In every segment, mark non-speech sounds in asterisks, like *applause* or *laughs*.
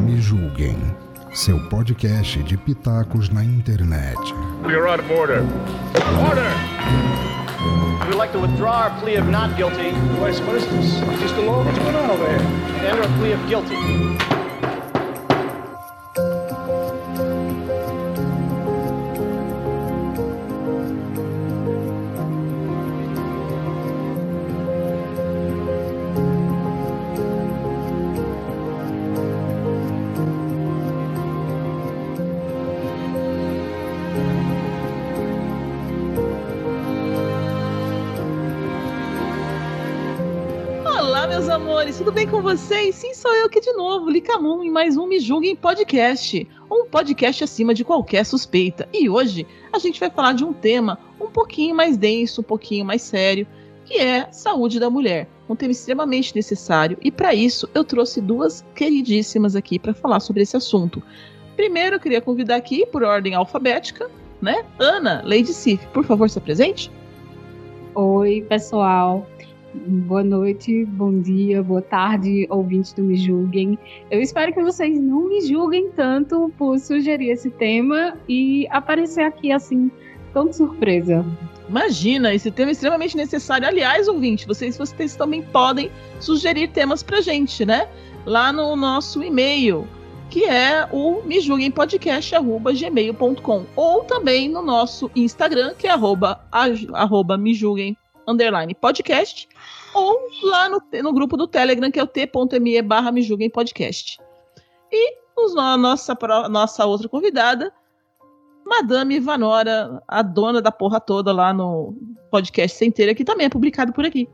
Me julguem, seu podcast de pitacos na internet. You're out of order. Order! We'd like to withdraw our plea of not guilty. What is, what is this? Just a law? What's going on over here? and enter a plea of guilty. Tudo bem com vocês? Sim, sou eu aqui de novo, Licamum, em mais um Me Julguem Podcast, um podcast acima de qualquer suspeita. E hoje a gente vai falar de um tema um pouquinho mais denso, um pouquinho mais sério, que é saúde da mulher. Um tema extremamente necessário e para isso eu trouxe duas queridíssimas aqui para falar sobre esse assunto. Primeiro, eu queria convidar aqui, por ordem alfabética, né? Ana, Lady Sif, por favor, se apresente. Oi, pessoal. Boa noite, bom dia, boa tarde, ouvintes do Me Julguem. Eu espero que vocês não me julguem tanto por sugerir esse tema e aparecer aqui assim, tão de surpresa. Imagina, esse tema é extremamente necessário. Aliás, ouvinte, vocês, vocês também podem sugerir temas pra gente, né? Lá no nosso e-mail, que é o mejulguempodcast.gmail.com ou também no nosso Instagram, que é arroba, arroba mejulguem, underline podcast, ou lá no, no grupo do Telegram, que é o t.me barra mejulguempodcast. E os, a nossa, pro- nossa outra convidada, Madame Vanora, a dona da porra toda lá no podcast Centeira, que também é publicado por aqui.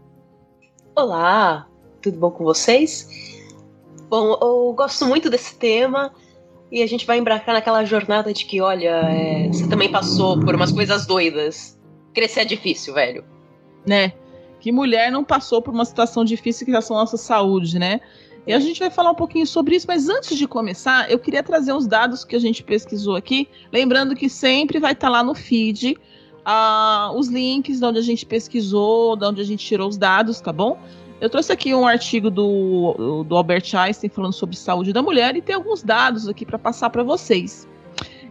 Olá, tudo bom com vocês? Bom, eu gosto muito desse tema e a gente vai embarcar naquela jornada de que, olha, é, você também passou por umas coisas doidas. Crescer é difícil, velho. Né? Que mulher não passou por uma situação difícil que já são nossa saúde, né? E a gente vai falar um pouquinho sobre isso, mas antes de começar, eu queria trazer os dados que a gente pesquisou aqui, lembrando que sempre vai estar lá no feed ah, os links de onde a gente pesquisou, de onde a gente tirou os dados, tá bom? Eu trouxe aqui um artigo do, do Albert Einstein falando sobre saúde da mulher e tem alguns dados aqui para passar para vocês.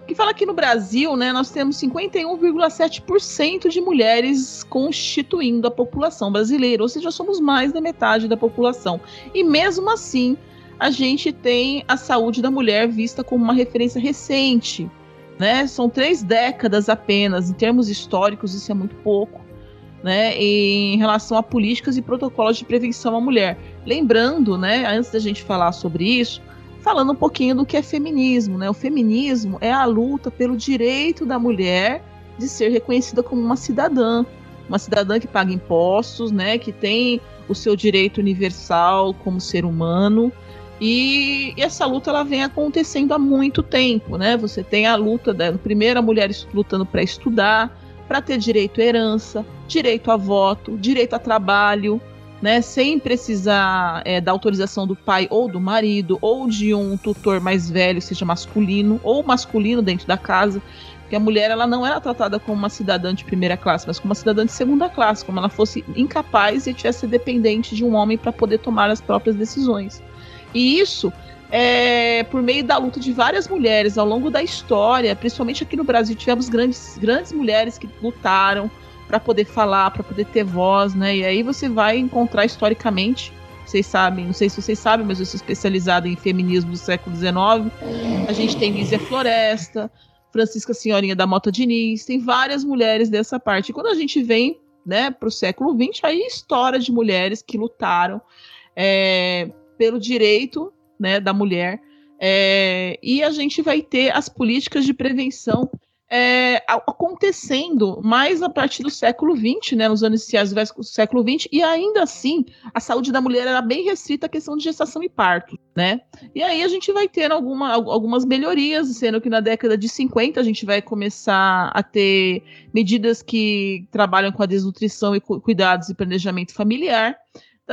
Que fala que no Brasil, né, nós temos 51,7% de mulheres constituindo a população brasileira, ou seja, somos mais da metade da população. E mesmo assim, a gente tem a saúde da mulher vista como uma referência recente, né? São três décadas apenas, em termos históricos, isso é muito pouco. Né, em relação a políticas e protocolos de prevenção à mulher. Lembrando, né, antes da gente falar sobre isso, falando um pouquinho do que é feminismo. Né? O feminismo é a luta pelo direito da mulher de ser reconhecida como uma cidadã, uma cidadã que paga impostos, né, que tem o seu direito universal como ser humano. E, e essa luta ela vem acontecendo há muito tempo, né? Você tem a luta da primeira mulher lutando para estudar, para ter direito à herança, direito a voto, direito a trabalho, né, sem precisar é, da autorização do pai ou do marido, ou de um tutor mais velho, seja masculino, ou masculino dentro da casa, porque a mulher ela não era tratada como uma cidadã de primeira classe, mas como uma cidadã de segunda classe, como ela fosse incapaz e tivesse dependente de um homem para poder tomar as próprias decisões. E isso é por meio da luta de várias mulheres ao longo da história, principalmente aqui no Brasil, tivemos grandes, grandes mulheres que lutaram para poder falar, para poder ter voz, né? E aí você vai encontrar historicamente, vocês sabem, não sei se vocês sabem, mas eu sou especializada em feminismo do século XIX. A gente tem Lízia Floresta, Francisca Senhorinha da Mota Diniz, tem várias mulheres dessa parte. E quando a gente vem, né, para o século XX, aí história de mulheres que lutaram é, pelo direito, né, da mulher. É, e a gente vai ter as políticas de prevenção é, acontecendo mais a partir do século XX, né, nos anos iniciais do século XX, e ainda assim a saúde da mulher era bem restrita à questão de gestação e parto, né? E aí a gente vai ter alguma, algumas melhorias, sendo que na década de 50 a gente vai começar a ter medidas que trabalham com a desnutrição e cuidados e planejamento familiar.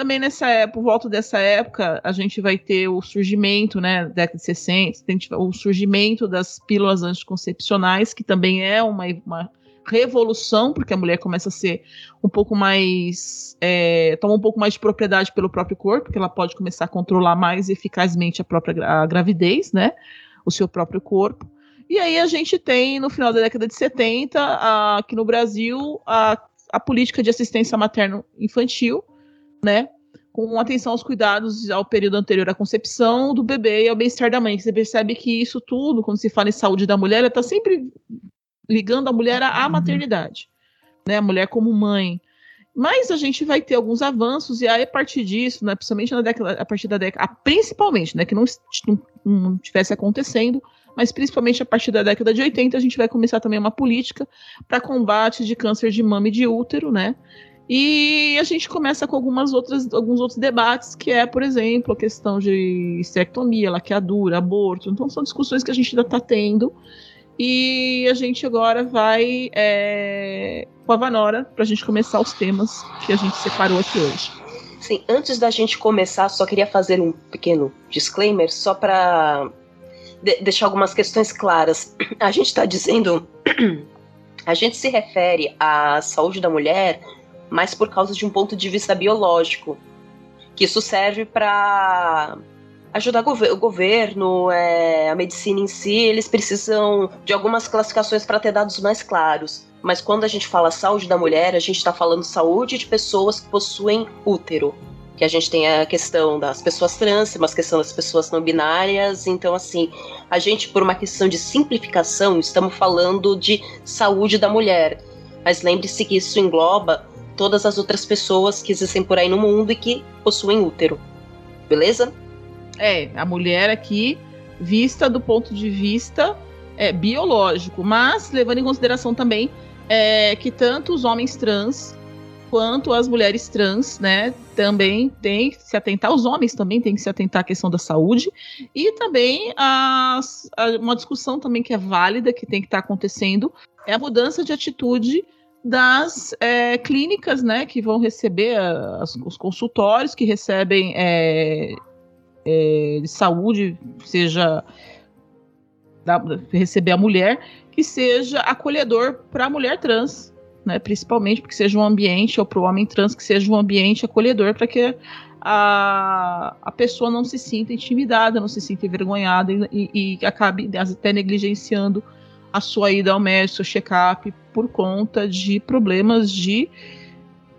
Também nessa época, por volta dessa época, a gente vai ter o surgimento, né, década de 60, o surgimento das pílulas anticoncepcionais, que também é uma, uma revolução, porque a mulher começa a ser um pouco mais. É, toma um pouco mais de propriedade pelo próprio corpo, porque ela pode começar a controlar mais eficazmente a própria a gravidez, né? O seu próprio corpo. E aí a gente tem, no final da década de 70, a, aqui no Brasil, a, a política de assistência materno-infantil, né? Com atenção aos cuidados ao período anterior à concepção do bebê e ao bem-estar da mãe. Você percebe que isso tudo, quando se fala em saúde da mulher, ela está sempre ligando a mulher à uhum. maternidade, né? A mulher como mãe. Mas a gente vai ter alguns avanços, e aí, a partir disso, né, principalmente na década, a partir da década, principalmente, né, que não, não, não tivesse acontecendo, mas principalmente a partir da década de 80 a gente vai começar também uma política para combate de câncer de mama e de útero, né? E a gente começa com algumas outras, alguns outros debates, que é, por exemplo, a questão de esterectomia, laqueadura, aborto. Então são discussões que a gente ainda está tendo. E a gente agora vai é, com a Vanora para a gente começar os temas que a gente separou aqui hoje. Sim, antes da gente começar, só queria fazer um pequeno disclaimer, só para de deixar algumas questões claras. A gente está dizendo. *clears throat* A gente se refere à saúde da mulher mais por causa de um ponto de vista biológico. Que isso serve para ajudar o governo, é, a medicina em si, eles precisam de algumas classificações para ter dados mais claros. Mas quando a gente fala saúde da mulher, a gente está falando saúde de pessoas que possuem útero que a gente tem a questão das pessoas trans, uma questão das pessoas não binárias. Então, assim, a gente, por uma questão de simplificação, estamos falando de saúde da mulher. Mas lembre-se que isso engloba todas as outras pessoas que existem por aí no mundo e que possuem útero. Beleza? É, a mulher aqui vista do ponto de vista é, biológico, mas levando em consideração também é, que tanto os homens trans quanto as mulheres trans, né, também tem que se atentar, os homens também têm que se atentar à questão da saúde, e também as, a, uma discussão também que é válida, que tem que estar tá acontecendo, é a mudança de atitude das é, clínicas, né, que vão receber as, os consultórios, que recebem é, é, de saúde, seja da, receber a mulher, que seja acolhedor para a mulher trans, né? Principalmente porque seja um ambiente, ou para o homem trans, que seja um ambiente acolhedor para que a, a pessoa não se sinta intimidada, não se sinta envergonhada e, e, e acabe até negligenciando a sua ida ao médico, seu check-up, por conta de problemas de,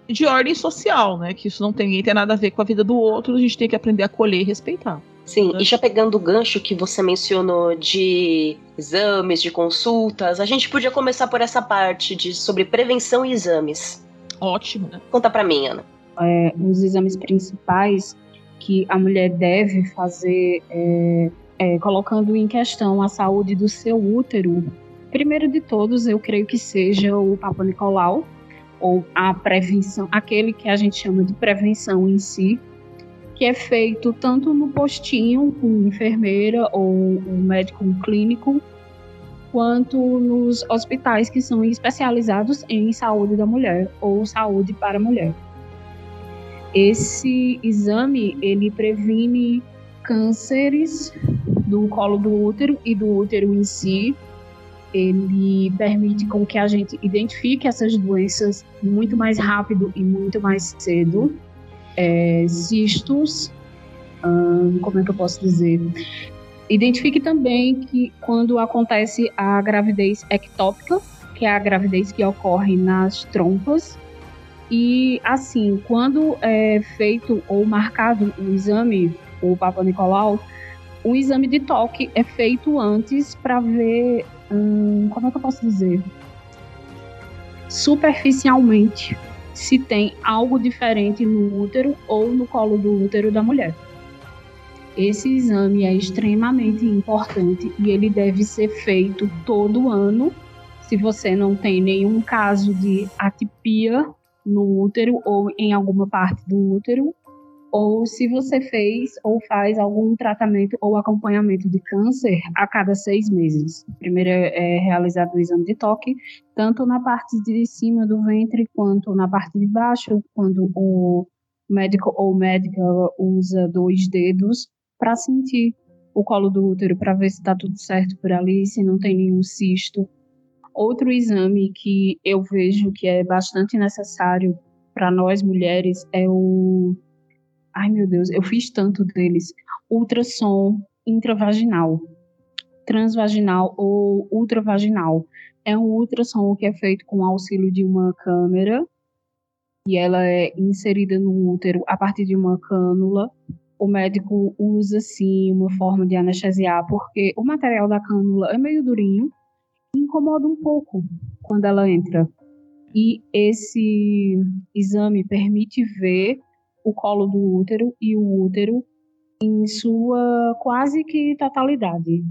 de ordem social, né? Que isso não tem, ninguém tem nada a ver com a vida do outro, a gente tem que aprender a acolher e respeitar. Sim, e já pegando o gancho que você mencionou de exames, de consultas, a gente podia começar por essa parte de sobre prevenção e exames. Ótimo, né? Conta pra mim, Ana. É, os exames principais que a mulher deve fazer é, é, colocando em questão a saúde do seu útero. Primeiro de todos, eu creio que seja o Papa Nicolau, ou a prevenção, aquele que a gente chama de prevenção em si, que é feito tanto no postinho com enfermeira ou um médico clínico, quanto nos hospitais que são especializados em saúde da mulher ou saúde para a mulher. Esse exame ele previne cânceres do colo do útero e do útero em si. Ele permite com que a gente identifique essas doenças muito mais rápido e muito mais cedo é, cistos, hum, como é que eu posso dizer? Identifique também que quando acontece a gravidez ectópica, que é a gravidez que ocorre nas trompas, e assim, quando é feito ou marcado o exame, o Papa Nicolau, o exame de toque é feito antes para ver, hum, como é que eu posso dizer? Superficialmente se tem algo diferente no útero ou no colo do útero da mulher. Esse exame é extremamente importante e ele deve ser feito todo ano. Se você não tem nenhum caso de atipia no útero ou em alguma parte do útero, ou se você fez ou faz algum tratamento ou acompanhamento de câncer a cada seis meses. Primeiro é realizado o exame de toque, tanto na parte de cima do ventre quanto na parte de baixo, quando o médico ou médica usa dois dedos para sentir o colo do útero, para ver se está tudo certo por ali, se não tem nenhum cisto Outro exame que eu vejo que é bastante necessário para nós mulheres é o. Ai meu Deus, eu fiz tanto deles. Ultrassom intravaginal, transvaginal ou ultravaginal. É um ultrassom que é feito com auxílio de uma câmera e ela é inserida no útero a partir de uma cânula. O médico usa sim uma forma de anestesiar porque o material da cânula é meio durinho e incomoda um pouco quando ela entra. E esse exame permite ver o colo do útero e o útero em sua quase que totalidade.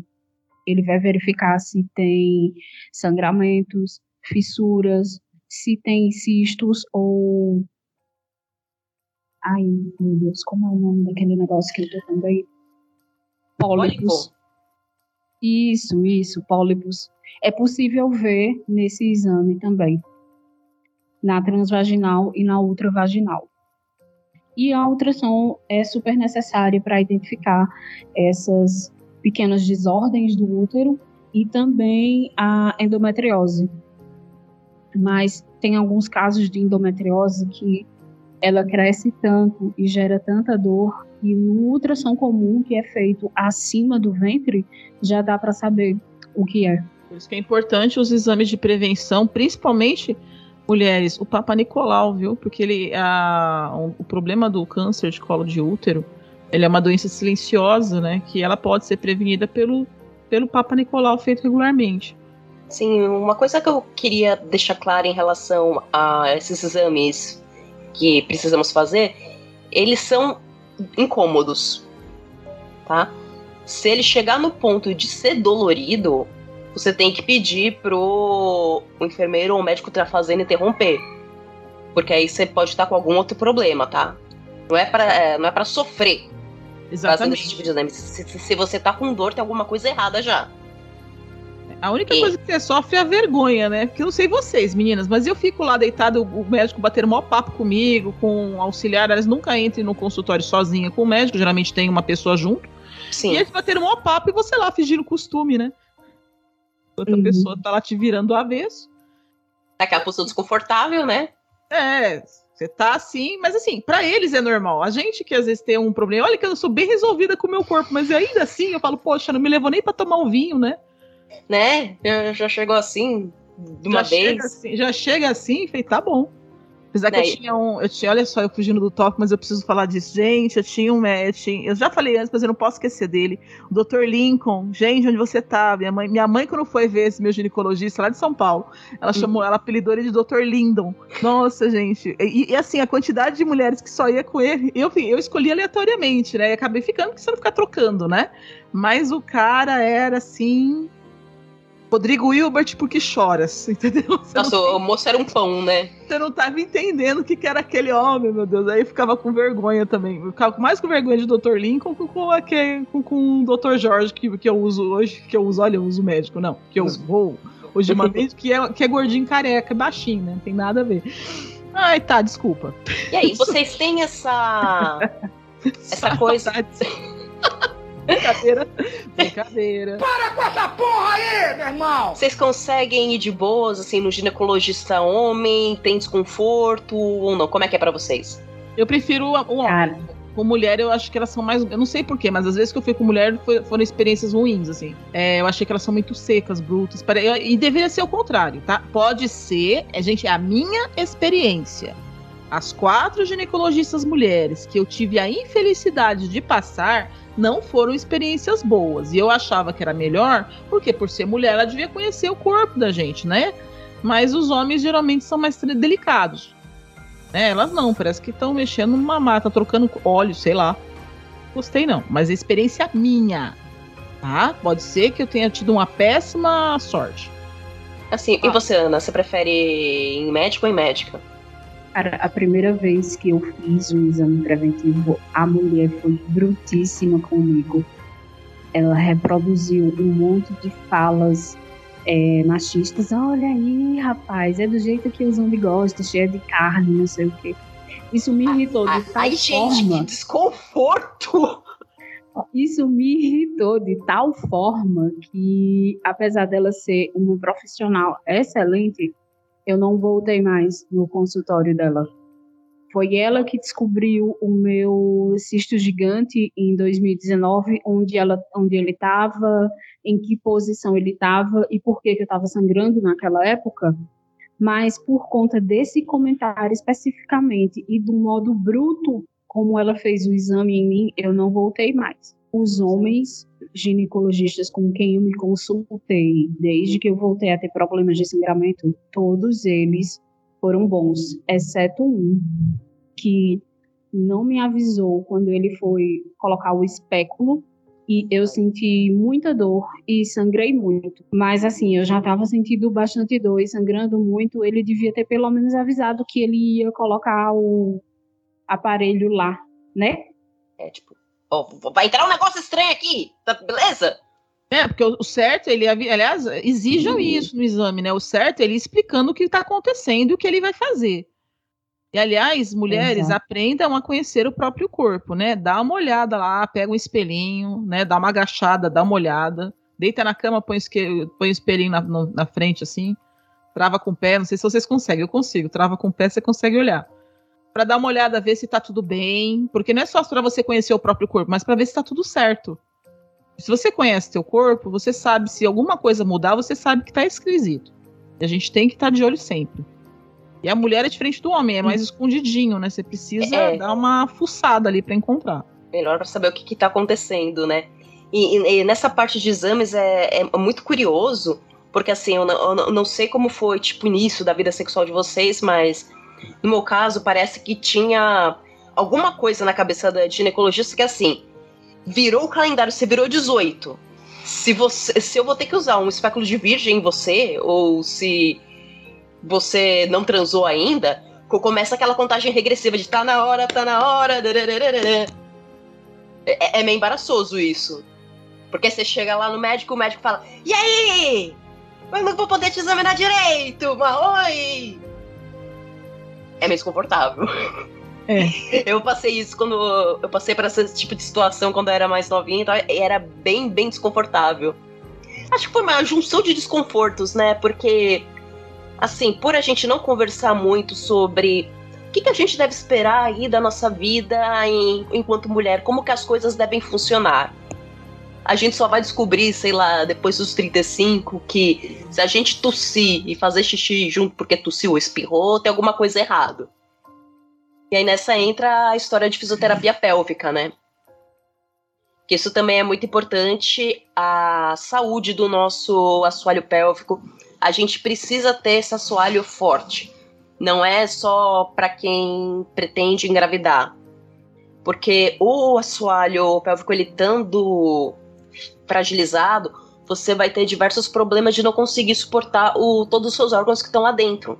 Ele vai verificar se tem sangramentos, fissuras, se tem cistos ou. Ai, meu Deus, como é o nome daquele negócio que eu tô também? Pólipos. Isso, isso, pólipos. É possível ver nesse exame também, na transvaginal e na ultravaginal. E a ultrassom é super necessária para identificar essas pequenas desordens do útero e também a endometriose. Mas tem alguns casos de endometriose que ela cresce tanto e gera tanta dor e no ultrassom comum que é feito acima do ventre já dá para saber o que é. Por isso que é importante os exames de prevenção, principalmente mulheres, o Papa Nicolau, viu? Porque ele, a, o problema do câncer de colo de útero, ele é uma doença silenciosa, né? Que ela pode ser prevenida pelo, pelo Papa Nicolau feito regularmente. Sim, uma coisa que eu queria deixar clara em relação a esses exames que precisamos fazer, eles são incômodos, tá? Se ele chegar no ponto de ser dolorido, você tem que pedir pro o enfermeiro ou o médico que tá fazendo interromper. Porque aí você pode estar com algum outro problema, tá? Não é pra, é, não é pra sofrer. Exatamente. Tipo. Se, se, se, você tá com dor, tem alguma coisa errada já. A única e... coisa que você sofre é a vergonha, né? Porque eu não sei vocês, meninas, mas eu fico lá deitado, o médico batendo maior papo comigo, com o auxiliar, elas nunca entrem no consultório sozinha com o médico, geralmente tem uma pessoa junto. Sim. E eles bateram maior papo e você lá fingindo costume, né? Outra uhum. pessoa tá lá te virando do avesso. Aquela posição desconfortável, né? É, você tá assim, mas assim, para eles é normal. A gente que às vezes tem um problema, olha que eu sou bem resolvida com o meu corpo, mas ainda assim eu falo, poxa, não me levou nem para tomar um vinho, né? Né? Já, já chegou assim, de uma já vez. Chega assim, já chega assim, e falei, tá bom. Apesar que eu tinha um. Eu tinha, olha só, eu fugindo do tópico, mas eu preciso falar disso. Gente, eu tinha um. Tinha, eu já falei antes, mas eu não posso esquecer dele. O Dr. Lincoln. Gente, onde você tá? Minha mãe, minha mãe, quando foi ver esse meu ginecologista lá de São Paulo, ela uhum. chamou, ela apelidou ele de Dr. Lindon. Nossa, gente. E, e, assim, a quantidade de mulheres que só ia com ele, eu, eu escolhi aleatoriamente, né? E acabei ficando, porque você não ficar trocando, né? Mas o cara era assim Rodrigo Wilbert porque choras, *laughs* entendeu? Você Nossa, o moço era um pão, né? Você não tava entendendo o que, que era aquele homem, meu Deus. Aí eu ficava com vergonha também. Eu ficava mais com vergonha de Dr. Lincoln com, com, com, com o Dr. Jorge, que, que eu uso hoje, que eu uso, olha, eu uso médico, não, que eu vou hoje uma vez, que é, que é gordinho careca, baixinho, né? Não tem nada a ver. Ai, tá, desculpa. E aí, vocês têm essa. *laughs* essa coisa. *laughs* Brincadeira. Brincadeira. Para com essa porra aí, meu irmão! Vocês conseguem ir de boas, assim, no ginecologista homem? Tem desconforto ou não? Como é que é para vocês? Eu prefiro o homem. Cara. Com mulher, eu acho que elas são mais. Eu não sei porquê, mas às vezes que eu fui com mulher foi, foram experiências ruins, assim. É, eu achei que elas são muito secas, brutas. E deveria ser o contrário, tá? Pode ser, é, gente, é a minha experiência. As quatro ginecologistas mulheres que eu tive a infelicidade de passar não foram experiências boas. E eu achava que era melhor, porque por ser mulher ela devia conhecer o corpo da gente, né? Mas os homens geralmente são mais delicados. Né? Elas não, parece que estão mexendo numa mata, trocando óleo, sei lá. Gostei não, mas a experiência minha, tá? Pode ser que eu tenha tido uma péssima sorte. Assim, ah. e você, Ana, você prefere em médico ou em médica? Cara, a primeira vez que eu fiz o exame preventivo, a mulher foi brutíssima comigo. Ela reproduziu um monte de falas é, machistas. Olha aí, rapaz, é do jeito que os homens gostam, cheia de carne, não sei o quê. Isso me irritou de tal Ai, forma. gente, que desconforto! Isso me irritou de tal forma que, apesar dela ser uma profissional excelente, eu não voltei mais no consultório dela. Foi ela que descobriu o meu cisto gigante em 2019, onde, ela, onde ele estava, em que posição ele estava e por que, que eu estava sangrando naquela época. Mas por conta desse comentário especificamente e do modo bruto como ela fez o exame em mim, eu não voltei mais. Os homens ginecologistas com quem eu me consultei, desde que eu voltei a ter problemas de sangramento, todos eles foram bons, exceto um que não me avisou quando ele foi colocar o espéculo e eu senti muita dor e sangrei muito. Mas assim, eu já estava sentindo bastante dor e sangrando muito. Ele devia ter pelo menos avisado que ele ia colocar o aparelho lá, né? É tipo, vai entrar um negócio estranho aqui, tá beleza? É, porque o certo, ele, aliás, exijam uhum. isso no exame, né? O certo é ele explicando o que está acontecendo e o que ele vai fazer. E, aliás, mulheres, Exato. aprendam a conhecer o próprio corpo, né? Dá uma olhada lá, pega um espelhinho, né? Dá uma agachada, dá uma olhada. Deita na cama, põe, põe o espelhinho na, na frente, assim. Trava com o pé, não sei se vocês conseguem, eu consigo. Trava com o pé, você consegue olhar. Para dar uma olhada, ver se tá tudo bem. Porque não é só para você conhecer o próprio corpo, mas para ver se tá tudo certo. Se você conhece seu corpo, você sabe se alguma coisa mudar, você sabe que tá esquisito. E a gente tem que estar tá de olho sempre. E a mulher é diferente do homem, é mais escondidinho, né? Você precisa é. dar uma fuçada ali para encontrar. Melhor para saber o que, está acontecendo, né? E, e, e, nessa parte de exames é, é muito curioso, porque assim, eu não, eu não, sei como foi, tipo, o início da vida sexual de vocês, mas no meu caso, parece que tinha alguma coisa na cabeça da ginecologista que assim, virou o calendário, você virou 18. Se, você, se eu vou ter que usar um espéculo de virgem em você, ou se você não transou ainda, começa aquela contagem regressiva de tá na hora, tá na hora. É, é meio embaraçoso isso. Porque você chega lá no médico, o médico fala: E aí? Eu não vou poder te examinar direito, mas oi! É meio desconfortável. É. Eu passei isso quando. Eu passei por esse tipo de situação quando eu era mais novinha, então era bem, bem desconfortável. Acho que foi uma junção de desconfortos, né? Porque, assim, por a gente não conversar muito sobre o que, que a gente deve esperar aí da nossa vida em, enquanto mulher, como que as coisas devem funcionar. A gente só vai descobrir, sei lá, depois dos 35, que se a gente tossir e fazer xixi junto porque tossiu ou espirrou, tem alguma coisa errada. E aí nessa entra a história de fisioterapia pélvica, né? Que isso também é muito importante, a saúde do nosso assoalho pélvico. A gente precisa ter esse assoalho forte. Não é só para quem pretende engravidar. Porque o assoalho pélvico, ele estando fragilizado, você vai ter diversos problemas de não conseguir suportar o, todos os seus órgãos que estão lá dentro.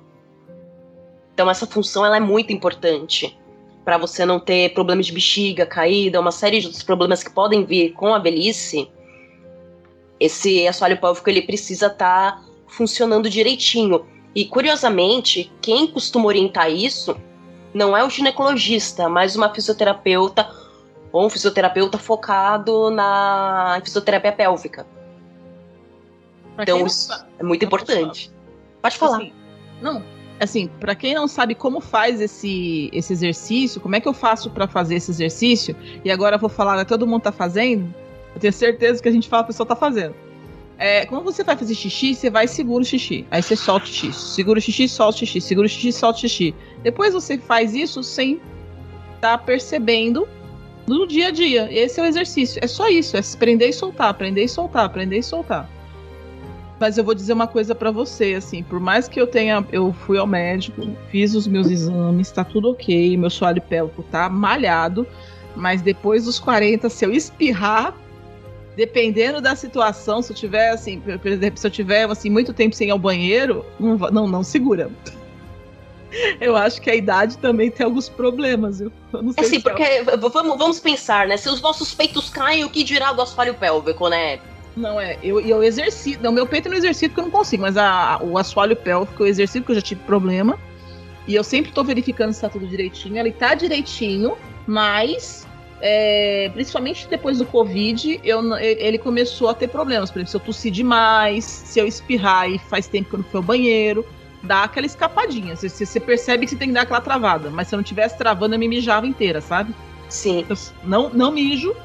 Então essa função ela é muito importante para você não ter problemas de bexiga, caída, uma série de outros problemas que podem vir com a velhice. Esse assoalho pélvico ele precisa estar tá funcionando direitinho. E curiosamente, quem costuma orientar isso não é o ginecologista, mas uma fisioterapeuta ou um fisioterapeuta focado na fisioterapia pélvica. Pra então isso é muito importante. Pode falar. Assim, não, assim, para quem não sabe como faz esse, esse exercício, como é que eu faço para fazer esse exercício, e agora eu vou falar, né, todo mundo tá fazendo, eu tenho certeza que a gente fala, a pessoa tá fazendo. É, quando você vai fazer xixi, você vai e segura o xixi. Aí você solta o xixi. Segura o xixi, solta o xixi. Segura o xixi, solta o xixi. Depois você faz isso sem estar tá percebendo no dia a dia. Esse é o exercício. É só isso. É prender e soltar, prender e soltar, prender e soltar. Mas eu vou dizer uma coisa para você, assim, por mais que eu tenha, eu fui ao médico, fiz os meus exames, tá tudo ok, meu soalho pélvico tá malhado, mas depois dos 40, se eu espirrar, dependendo da situação, se eu tiver assim, por exemplo, se eu tiver assim muito tempo sem ir ao banheiro, não, não, não segura. Eu acho que a idade também tem alguns problemas, viu? Eu não sei é sim, porque vamos, vamos pensar, né? Se os nossos peitos caem, o que dirá do assoalho pélvico, né? Não, é. Eu, eu exercito. Não, meu peito eu não exercito porque eu não consigo, mas a, o assoalho pélvico eu exercito porque eu já tive problema. E eu sempre tô verificando se tá tudo direitinho. Ele tá direitinho, mas é, principalmente depois do Covid, eu, ele começou a ter problemas. Por exemplo, se eu tossir demais, se eu espirrar e faz tempo que eu não fui ao banheiro, dá aquela escapadinha. Você, você percebe que você tem que dar aquela travada. Mas se eu não tivesse travando, eu me mijava inteira, sabe? Sim. Eu não, não mijo,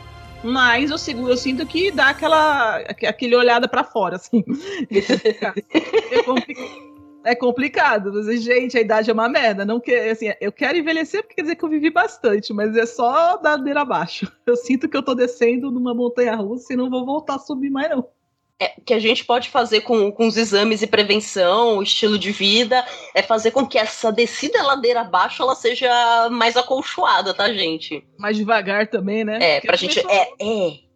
mas eu seguro, eu sinto que dá aquela aquele olhada para fora, assim. *laughs* é complicado. É complicado, mas, gente, a idade é uma merda. Não que, assim, eu quero envelhecer porque quer dizer que eu vivi bastante, mas é só da ladeira abaixo. Eu sinto que eu tô descendo numa montanha russa e não vou voltar a subir mais, não é, que a gente pode fazer com, com os exames e prevenção, o estilo de vida, é fazer com que essa descida ladeira abaixo ela seja mais acolchoada, tá, gente? Mais devagar também, né? É, Porque pra gente. Sou... É, é.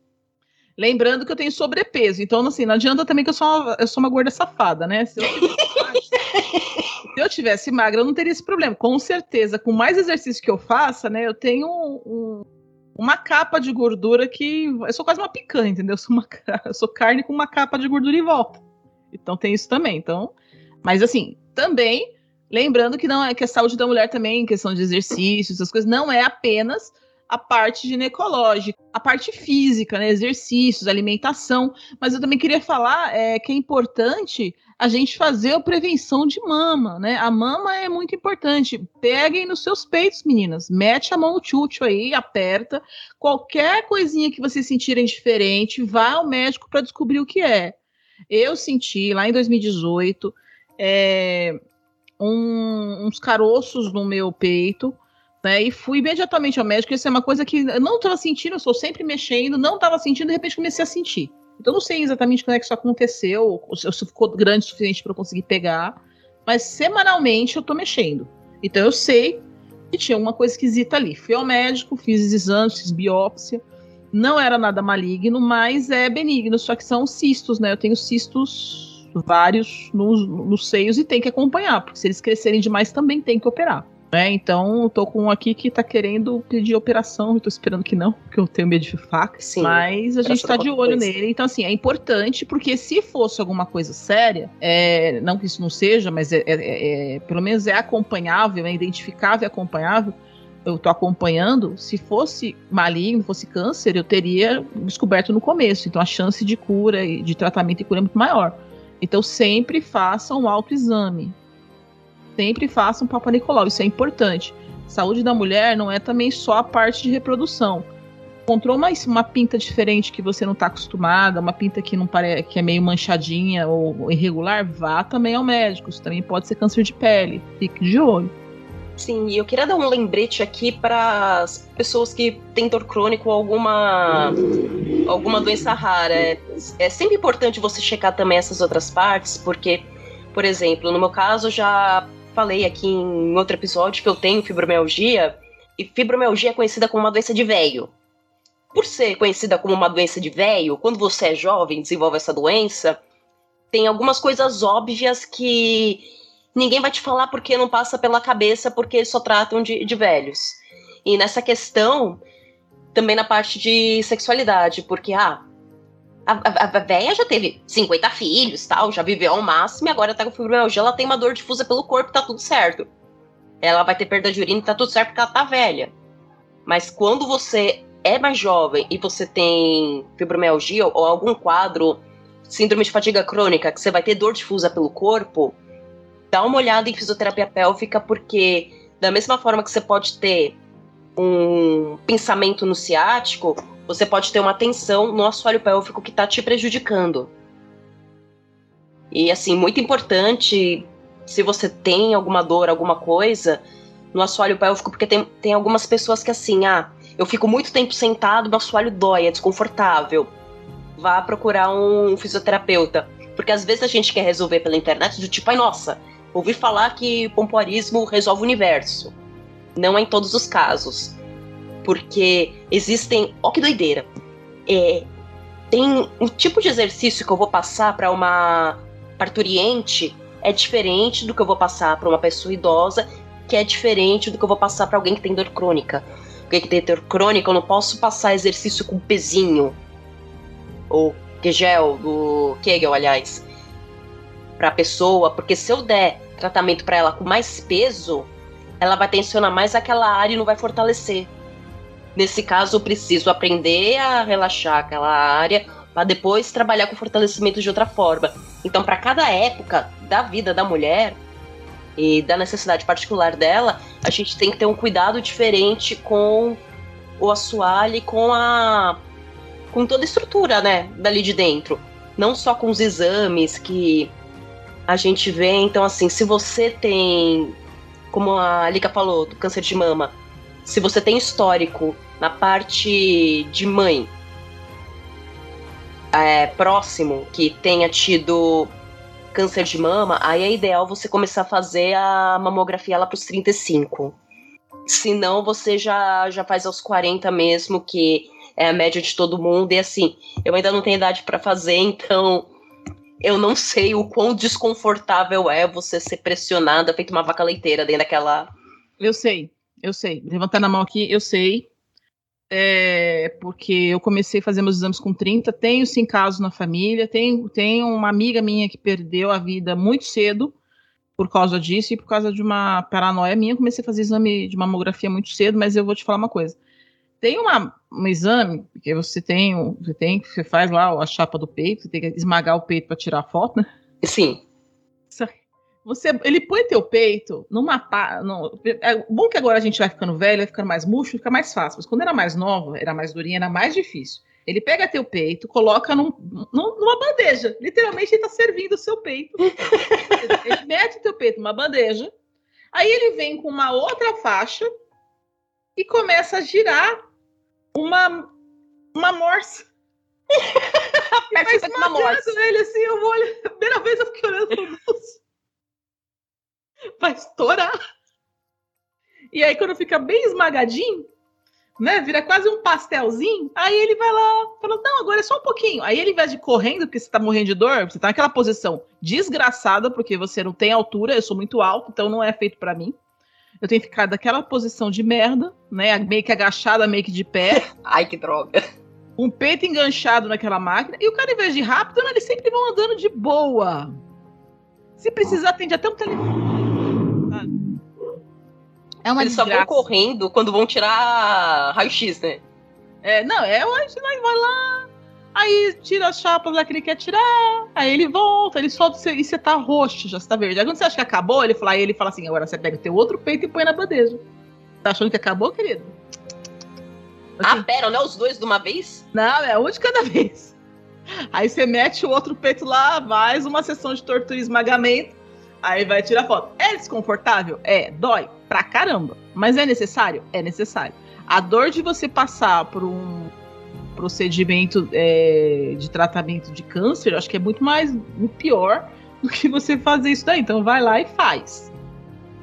Lembrando que eu tenho sobrepeso, então assim, não adianta também que eu sou uma, eu sou uma gorda safada, né? Se eu, *laughs* se eu tivesse magra, eu não teria esse problema. Com certeza, com mais exercício que eu faça, né? Eu tenho um, um uma capa de gordura que. Eu sou quase uma picanha, entendeu? Eu sou, uma, eu sou carne com uma capa de gordura em volta. Então tem isso também. Então, mas assim, também lembrando que não é que a saúde da mulher também, questão de exercícios, essas coisas, não é apenas a parte ginecológica, a parte física, né, exercícios, alimentação, mas eu também queria falar é, que é importante a gente fazer a prevenção de mama, né? A mama é muito importante. Peguem nos seus peitos, meninas. Mete a mão no tchutchu aí, aperta. Qualquer coisinha que vocês sentirem diferente, vá ao médico para descobrir o que é. Eu senti lá em 2018 é, um, uns caroços no meu peito. Né, e fui imediatamente ao médico. Isso é uma coisa que eu não estava sentindo, eu sou sempre mexendo, não estava sentindo, de repente comecei a sentir. Então, não sei exatamente quando é que isso aconteceu, ou se ficou grande o suficiente para eu conseguir pegar, mas semanalmente eu tô mexendo. Então, eu sei que tinha uma coisa esquisita ali. Fui ao médico, fiz exames, fiz biópsia. Não era nada maligno, mas é benigno, só que são cistos, né? Eu tenho cistos vários nos, nos seios e tem que acompanhar, porque se eles crescerem demais também tem que operar. Né? Então, tô com um aqui que tá querendo pedir operação, eu tô esperando que não, porque eu tenho medo de faca. Sim, mas a gente tá de olho coisa. nele. Então, assim, é importante, porque se fosse alguma coisa séria, é, não que isso não seja, mas é, é, é, é pelo menos é acompanhável, é identificável e acompanhável. Eu tô acompanhando, se fosse maligno, fosse câncer, eu teria descoberto no começo. Então a chance de cura, de tratamento e cura é muito maior. Então sempre façam um autoexame sempre faça um Papa Nicolau, isso é importante. Saúde da mulher não é também só a parte de reprodução. Encontrou uma, uma pinta diferente que você não está acostumada, uma pinta que não parece que é meio manchadinha ou irregular, vá também ao médico. Isso também pode ser câncer de pele. Fique de olho. Sim, e eu queria dar um lembrete aqui para as pessoas que têm dor crônico ou alguma, alguma doença rara. É, é sempre importante você checar também essas outras partes, porque, por exemplo, no meu caso, já falei aqui em outro episódio que eu tenho fibromialgia, e fibromialgia é conhecida como uma doença de velho. Por ser conhecida como uma doença de velho, quando você é jovem desenvolve essa doença, tem algumas coisas óbvias que ninguém vai te falar porque não passa pela cabeça, porque só tratam de, de velhos. E nessa questão, também na parte de sexualidade, porque, ah, a, a, véia já teve 50 filhos, tal, já viveu ao máximo e agora tá com fibromialgia, ela tem uma dor difusa pelo corpo, tá tudo certo. Ela vai ter perda de urina, tá tudo certo porque ela tá velha. Mas quando você é mais jovem e você tem fibromialgia ou algum quadro, síndrome de fadiga crônica, que você vai ter dor difusa pelo corpo, dá uma olhada em fisioterapia pélvica, porque da mesma forma que você pode ter um pensamento no ciático, você pode ter uma tensão no assoalho pélvico que está te prejudicando. E assim, muito importante, se você tem alguma dor, alguma coisa no assoalho pélvico, porque tem, tem algumas pessoas que assim, ah, eu fico muito tempo sentado, meu assoalho dói, é desconfortável. Vá procurar um fisioterapeuta. Porque às vezes a gente quer resolver pela internet do tipo, ai nossa, ouvi falar que pompoarismo resolve o universo. Não é em todos os casos porque existem. Ó, que doideira! É, tem um tipo de exercício que eu vou passar para uma parturiente é diferente do que eu vou passar para uma pessoa idosa, que é diferente do que eu vou passar para alguém que tem dor crônica. Alguém que tem dor crônica, eu não posso passar exercício com pezinho ou Kegel, do Kegel, aliás, para a pessoa, porque se eu der tratamento para ela com mais peso, ela vai tensionar mais aquela área e não vai fortalecer. Nesse caso, eu preciso aprender a relaxar aquela área para depois trabalhar com fortalecimento de outra forma. Então, para cada época da vida da mulher e da necessidade particular dela, a gente tem que ter um cuidado diferente com o assoalho e com a com toda a estrutura, né, dali de dentro. Não só com os exames que a gente vê. Então, assim, se você tem, como a Lika falou, do câncer de mama, se você tem histórico na parte de mãe é, próximo que tenha tido câncer de mama, aí é ideal você começar a fazer a mamografia lá para os 35. Se não, você já, já faz aos 40 mesmo, que é a média de todo mundo. E assim, eu ainda não tenho idade para fazer, então eu não sei o quão desconfortável é você ser pressionada, feito uma vaca leiteira dentro daquela. Eu sei, eu sei. Levantando a mão aqui, eu sei. É, porque eu comecei a fazer meus exames com 30, tenho sim casos na família, tenho, tenho uma amiga minha que perdeu a vida muito cedo por causa disso e por causa de uma paranoia minha, comecei a fazer exame de mamografia muito cedo, mas eu vou te falar uma coisa. Tem uma, um exame que você tem, você tem, você faz lá a chapa do peito, você tem que esmagar o peito para tirar a foto, né? Sim. Você, ele põe teu peito numa pá. É bom que agora a gente vai ficando velho, vai ficando mais murcho, fica mais fácil. Mas quando era mais nova, era mais durinha, era mais difícil. Ele pega teu peito, coloca num, num, numa bandeja. Literalmente ele tá servindo o seu peito. *laughs* ele mete teu peito numa bandeja. Aí ele vem com uma outra faixa e começa a girar uma, uma morsa. *laughs* Mas uma morsa. ele assim, eu vou olhar. A primeira vez eu fiquei olhando moço. Vai estourar. E aí, quando fica bem esmagadinho, né? Vira quase um pastelzinho. Aí ele vai lá, fala: Não, agora é só um pouquinho. Aí ele, ao invés de correndo, porque você tá morrendo de dor, você tá naquela posição desgraçada, porque você não tem altura, eu sou muito alto, então não é feito para mim. Eu tenho que ficar daquela posição de merda, né? Meio que agachada, meio que de pé. *laughs* Ai, que droga. Um peito enganchado naquela máquina. E o cara, em vez de rápido, eles sempre vão andando de boa. Se precisar, atende até um telefone. É uma Eles desgraça. só vão correndo quando vão tirar raio-x, né? É, não, é o vai lá, aí tira as chapas lá que ele quer tirar, aí ele volta, ele solta e você tá roxo, já está verde. Aí quando você acha que acabou, ele fala, aí ele fala assim, agora você pega teu outro peito e põe na bandeja. Tá achando que acabou, querido? Ah, assim, ah, pera, não é os dois de uma vez? Não, é um de cada *laughs* vez. Aí você mete o outro peito lá, mais uma sessão de tortura e esmagamento, aí vai tirar foto. É desconfortável? É. Dói? Pra caramba. Mas é necessário? É necessário. A dor de você passar por um procedimento é, de tratamento de câncer, acho que é muito mais pior do que você fazer isso daí. Então vai lá e faz.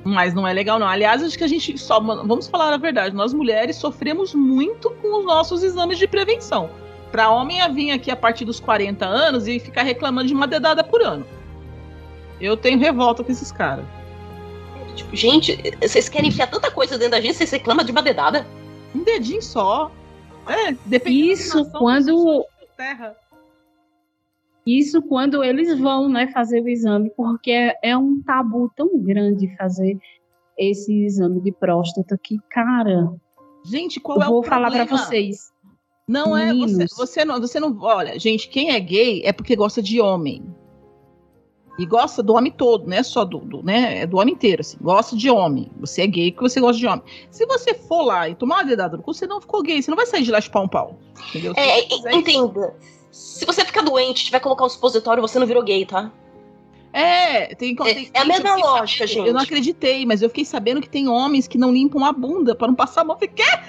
Mas não é legal, não. Aliás, acho que a gente só. Vamos falar a verdade, nós mulheres sofremos muito com os nossos exames de prevenção. Para homem a vir aqui a partir dos 40 anos e ficar reclamando de uma dedada por ano. Eu tenho revolta com esses caras. Tipo, gente, vocês querem enfiar tanta coisa dentro da gente, vocês reclamam de uma dedada? Um dedinho só. É, depende Isso quando. Terra. Isso quando eles vão, né, fazer o exame, porque é, é um tabu tão grande fazer esse exame de próstata que, cara. Gente, qual é o problema? vou falar para vocês. Não Meninos. é você, você não, você não, olha, gente, quem é gay é porque gosta de homem. E gosta do homem todo, não é só do, do, né? É do homem inteiro, assim. Gosta de homem. Você é gay porque você gosta de homem. Se você for lá e tomar uma dedada no cu, você não ficou gay. Você não vai sair de lá chupar um pau. Entendeu? É, entenda. Se você ficar doente, tiver que colocar um supositório, você não virou gay, tá? É, tem, é, tem, é a mesma lógica, gente. Eu não acreditei, mas eu fiquei sabendo que tem homens que não limpam a bunda para não passar a mão. Fiquei, quê?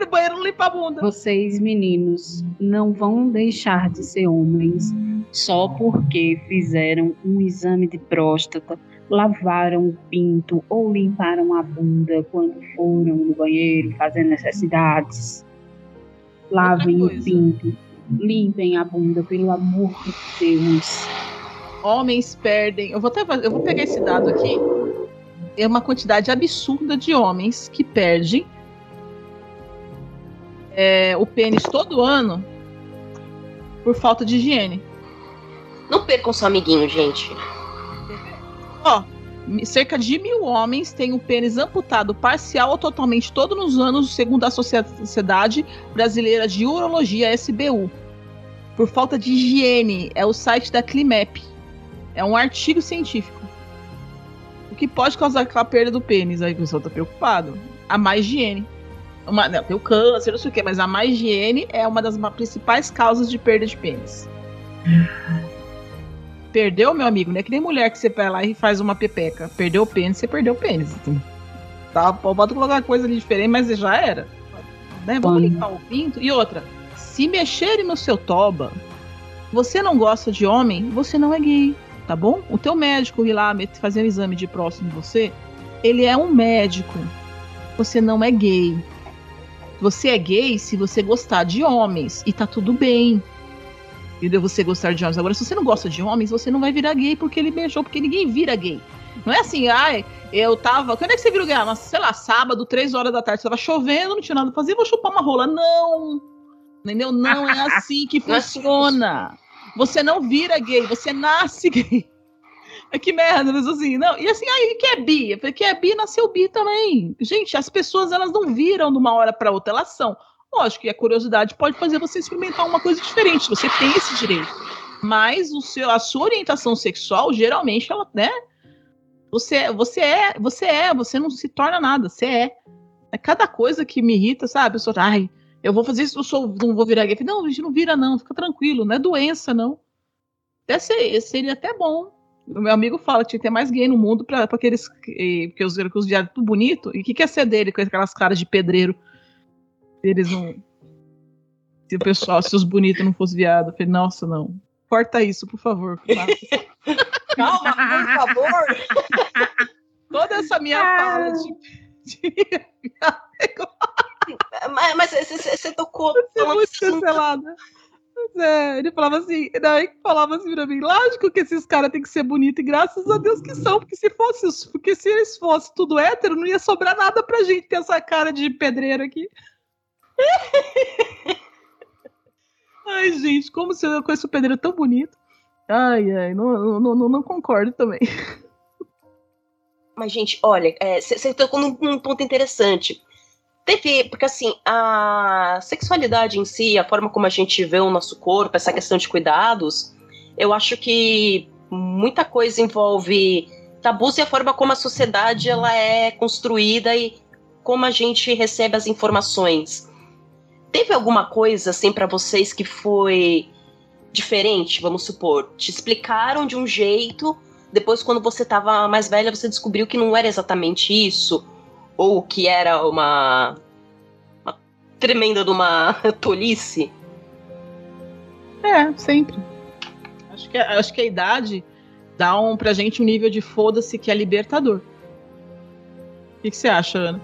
O banheiro não limpa a bunda. Vocês, meninos, não vão deixar de ser homens só porque fizeram um exame de próstata, lavaram o pinto ou limparam a bunda quando foram no banheiro fazer necessidades. Lavem o pinto, limpem a bunda, pelo amor de Deus. Homens perdem. Eu vou, até, eu vou pegar esse dado aqui. É uma quantidade absurda de homens que perdem é, o pênis todo ano por falta de higiene. Não percam seu amiguinho, gente. Ó, cerca de mil homens têm o pênis amputado parcial ou totalmente todos os anos, segundo a Sociedade Brasileira de Urologia, SBU. Por falta de higiene, é o site da Climep. É um artigo científico. O que pode causar aquela perda do pênis? Aí o pessoal tá preocupado. A má higiene. Uma, não, tem o câncer, não sei o que, mas a má higiene é uma das principais causas de perda de pênis. Perdeu, meu amigo, não é que nem mulher que você vai lá e faz uma pepeca. Perdeu o pênis, você perdeu o pênis. Tá, pode colocar coisa ali diferente, mas já era. Né? Vamos limpar o pinto. E outra, se mexerem no seu toba, você não gosta de homem, você não é gay, tá bom? O teu médico ir lá fazer um exame de próximo de você, ele é um médico. Você não é gay. Você é gay se você gostar de homens e tá tudo bem. Entendeu? Você gostar de homens. Agora, se você não gosta de homens, você não vai virar gay porque ele beijou, porque ninguém vira gay. Não é assim, ai, eu tava. Quando é que você virou gay? Ah, mas, sei lá, sábado, três horas da tarde, tava chovendo, não tinha nada pra fazer, vou chupar uma rola. Não! Entendeu? Não é *laughs* assim que funciona. Você não vira gay, você nasce gay. Que merda, mas assim, não. E assim, aí que é bi? Que é bi, nasceu bi também. Gente, as pessoas, elas não viram de uma hora para outra, elas são. Lógico que a curiosidade pode fazer você experimentar uma coisa diferente, você tem esse direito. Mas o seu, a sua orientação sexual, geralmente, ela, né? Você, você é, você é, você não se torna nada, você é. É cada coisa que me irrita, sabe? Eu sou, ai, eu vou fazer isso, eu sou, não vou virar gay. Não, a gente não vira, não, fica tranquilo, não é doença, não. Até ser, seria até bom. O meu amigo fala que tinha que ter mais gay no mundo para aqueles. Porque os, os diários tudo bonito. E o que, que é ser dele com aquelas caras de pedreiro? Eles não. Se o pessoal, se os bonitos não fossem viado, eu falei, nossa, não. Corta isso, por favor. *laughs* Calma, por favor. *laughs* Toda essa minha ah. fala de. de... *laughs* mas, mas você tocou. Você é muito cancelada. É, ele falava assim, daí falava assim pra mim, lógico que esses caras têm que ser bonitos, e graças a Deus que são, porque se fosse, porque se eles fossem tudo hétero, não ia sobrar nada pra gente ter essa cara de pedreiro aqui. *laughs* ai, gente, como se eu conheço o pedreiro tão bonito. Ai, ai, não, não, não, não concordo também. *laughs* Mas, gente, olha, você é, tocou num, num ponto interessante. Teve, porque assim, a sexualidade em si, a forma como a gente vê o nosso corpo, essa questão de cuidados, eu acho que muita coisa envolve tabus e a forma como a sociedade ela é construída e como a gente recebe as informações. Teve alguma coisa assim para vocês que foi diferente, vamos supor? Te explicaram de um jeito, depois quando você estava mais velha você descobriu que não era exatamente isso? Ou que era uma, uma tremenda de uma *laughs* tolice? É, sempre. Acho que, acho que a idade dá um, pra gente um nível de foda-se que é libertador. O que, que, você acha, Ana?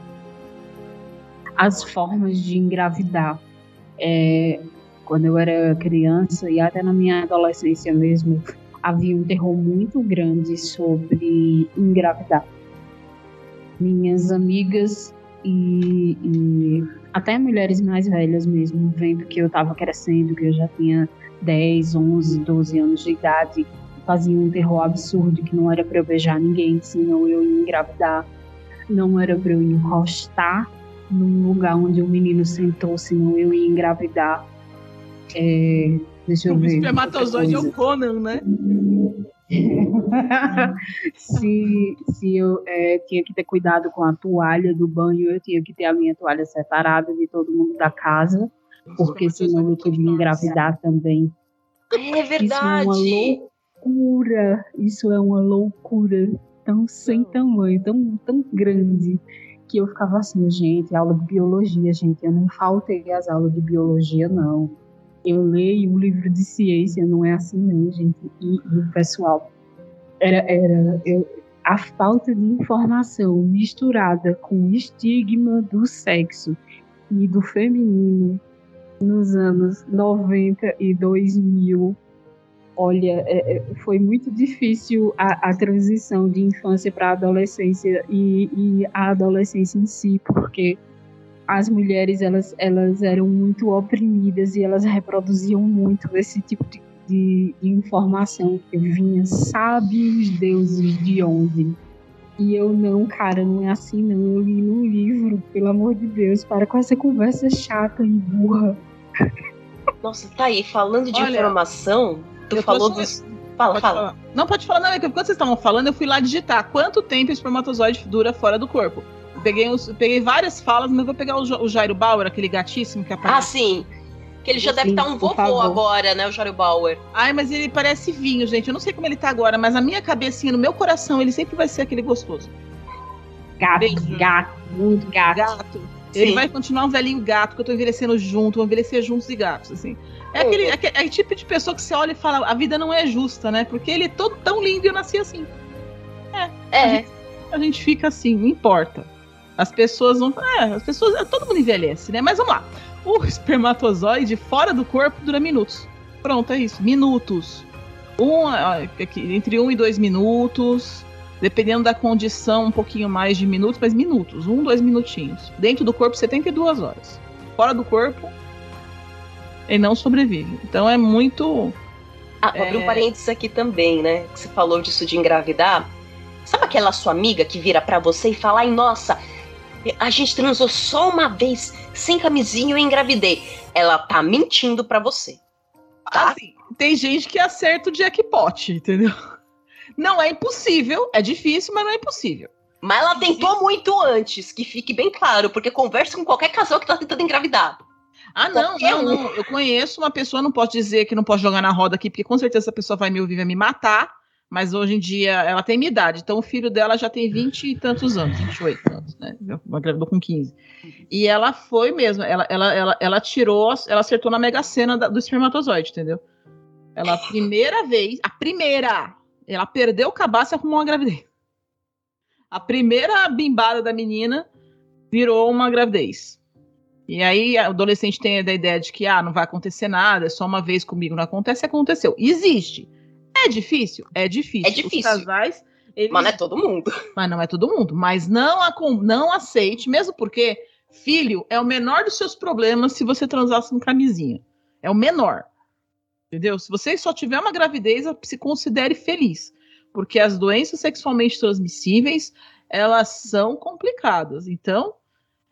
As formas de engravidar. É, quando eu era criança e até na minha adolescência mesmo, havia um terror muito grande sobre engravidar minhas amigas e, e, até mulheres mais velhas mesmo, vendo que eu estava crescendo, que eu já tinha 10, 11, 12 anos de idade, faziam um terror absurdo que não era para eu beijar ninguém, senão eu ia engravidar, não era para eu encostar num lugar onde o menino sentou, senão eu ia engravidar. É, deixa eu ver. O espermatozoide é o Conan, né? *laughs* se, se eu é, tinha que ter cuidado com a toalha do banho, eu tinha que ter a minha toalha separada de todo mundo da casa, porque senão eu podia engravidar também. É verdade. Isso é uma loucura. Isso é uma loucura tão sem tamanho, tão, tão grande que eu ficava assim, gente, aula de biologia, gente, eu não faltei as aulas de biologia, não eu leio um livro de ciência, não é assim não, gente. E, e o pessoal, era, era eu, a falta de informação misturada com o estigma do sexo e do feminino nos anos 90 e 2000. Olha, é, é, foi muito difícil a, a transição de infância para adolescência e, e a adolescência em si, porque as mulheres elas, elas eram muito oprimidas e elas reproduziam muito esse tipo de, de, de informação que vinha, sabe os deuses de onde. E eu não, cara, não é assim não. Eu li num livro, pelo amor de Deus, para com essa conversa chata e burra. Nossa, tá aí, falando de Olha, informação, tu tô falou dos. Fala, Pode fala. falar. Não, pode falar, não. É que quando vocês estavam falando, eu fui lá digitar quanto tempo o espermatozoide dura fora do corpo. Peguei, eu peguei várias falas, mas vou pegar o, o Jairo Bauer, aquele gatíssimo que Ah, aparece. sim. Que ele já Sim, deve estar um por vovô agora, né, o Jário Bauer. Ai, mas ele parece vinho, gente. Eu não sei como ele tá agora, mas na minha cabecinha, no meu coração, ele sempre vai ser aquele gostoso. Gato, Beijo. gato, muito gato. Gato. Ele Sim. vai continuar um velhinho gato, que eu tô envelhecendo junto, vou envelhecer juntos e gatos, assim. É Uhum. aquele, aque- é, tipo de pessoa que você olha e fala, a vida não é justa, né? Porque ele é todo tão lindo e eu nasci assim. É. A gente fica assim, não importa. As pessoas vão. É, as pessoas. Todo mundo envelhece, né? Mas vamos lá. O *laughs* espermatozoide fora do corpo dura minutos. Pronto, é isso. Minutos. Um, aqui, entre um e dois minutos. Dependendo da condição, um pouquinho mais de minutos, mas minutos. Um, dois minutinhos. Dentro do corpo, 72 horas. Fora do corpo, ele não sobrevive. Então é muito. Ah, um É. parênteses aqui também, né? Que você falou disso de engravidar. Sabe aquela sua amiga que vira pra você e fala: ai, nossa, a gente transou só uma vez, sem camisinha, eu engravidei. Ela tá mentindo pra você. Tá? Assim, tem gente que acerta o jackpot, entendeu? Não é impossível, é difícil, mas não é impossível. Mas ela tentou muito antes, que fique bem claro, porque conversa com qualquer casal que tá tentando engravidar. Ah, não, não, não. Eu conheço uma pessoa, não posso dizer que não posso jogar na roda aqui, porque com certeza essa pessoa vai me ouvir, vai me matar. Mas hoje em dia ela tem minha idade, então o filho dela já tem 20 e tantos anos, 28 anos, né? Ela engravidou com 15. E ela foi mesmo, ela, ela, ela, ela tirou, ela acertou na mega cena do espermatozoide, entendeu? Ela, a primeira vez, a primeira, ela perdeu o cabaço e arrumou uma gravidez. A primeira bimbada da menina virou uma gravidez. E aí a adolescente tem a ideia de que ah, não vai acontecer nada, é só uma vez comigo, não acontece, aconteceu. Existe. É difícil? É difícil. É difícil. Os casais, eles... Mas não é todo mundo. *laughs* Mas não é todo mundo. Mas não, não aceite, mesmo porque filho é o menor dos seus problemas se você transasse com camisinha. É o menor. Entendeu? Se você só tiver uma gravidez, se considere feliz. Porque as doenças sexualmente transmissíveis, elas são complicadas. Então,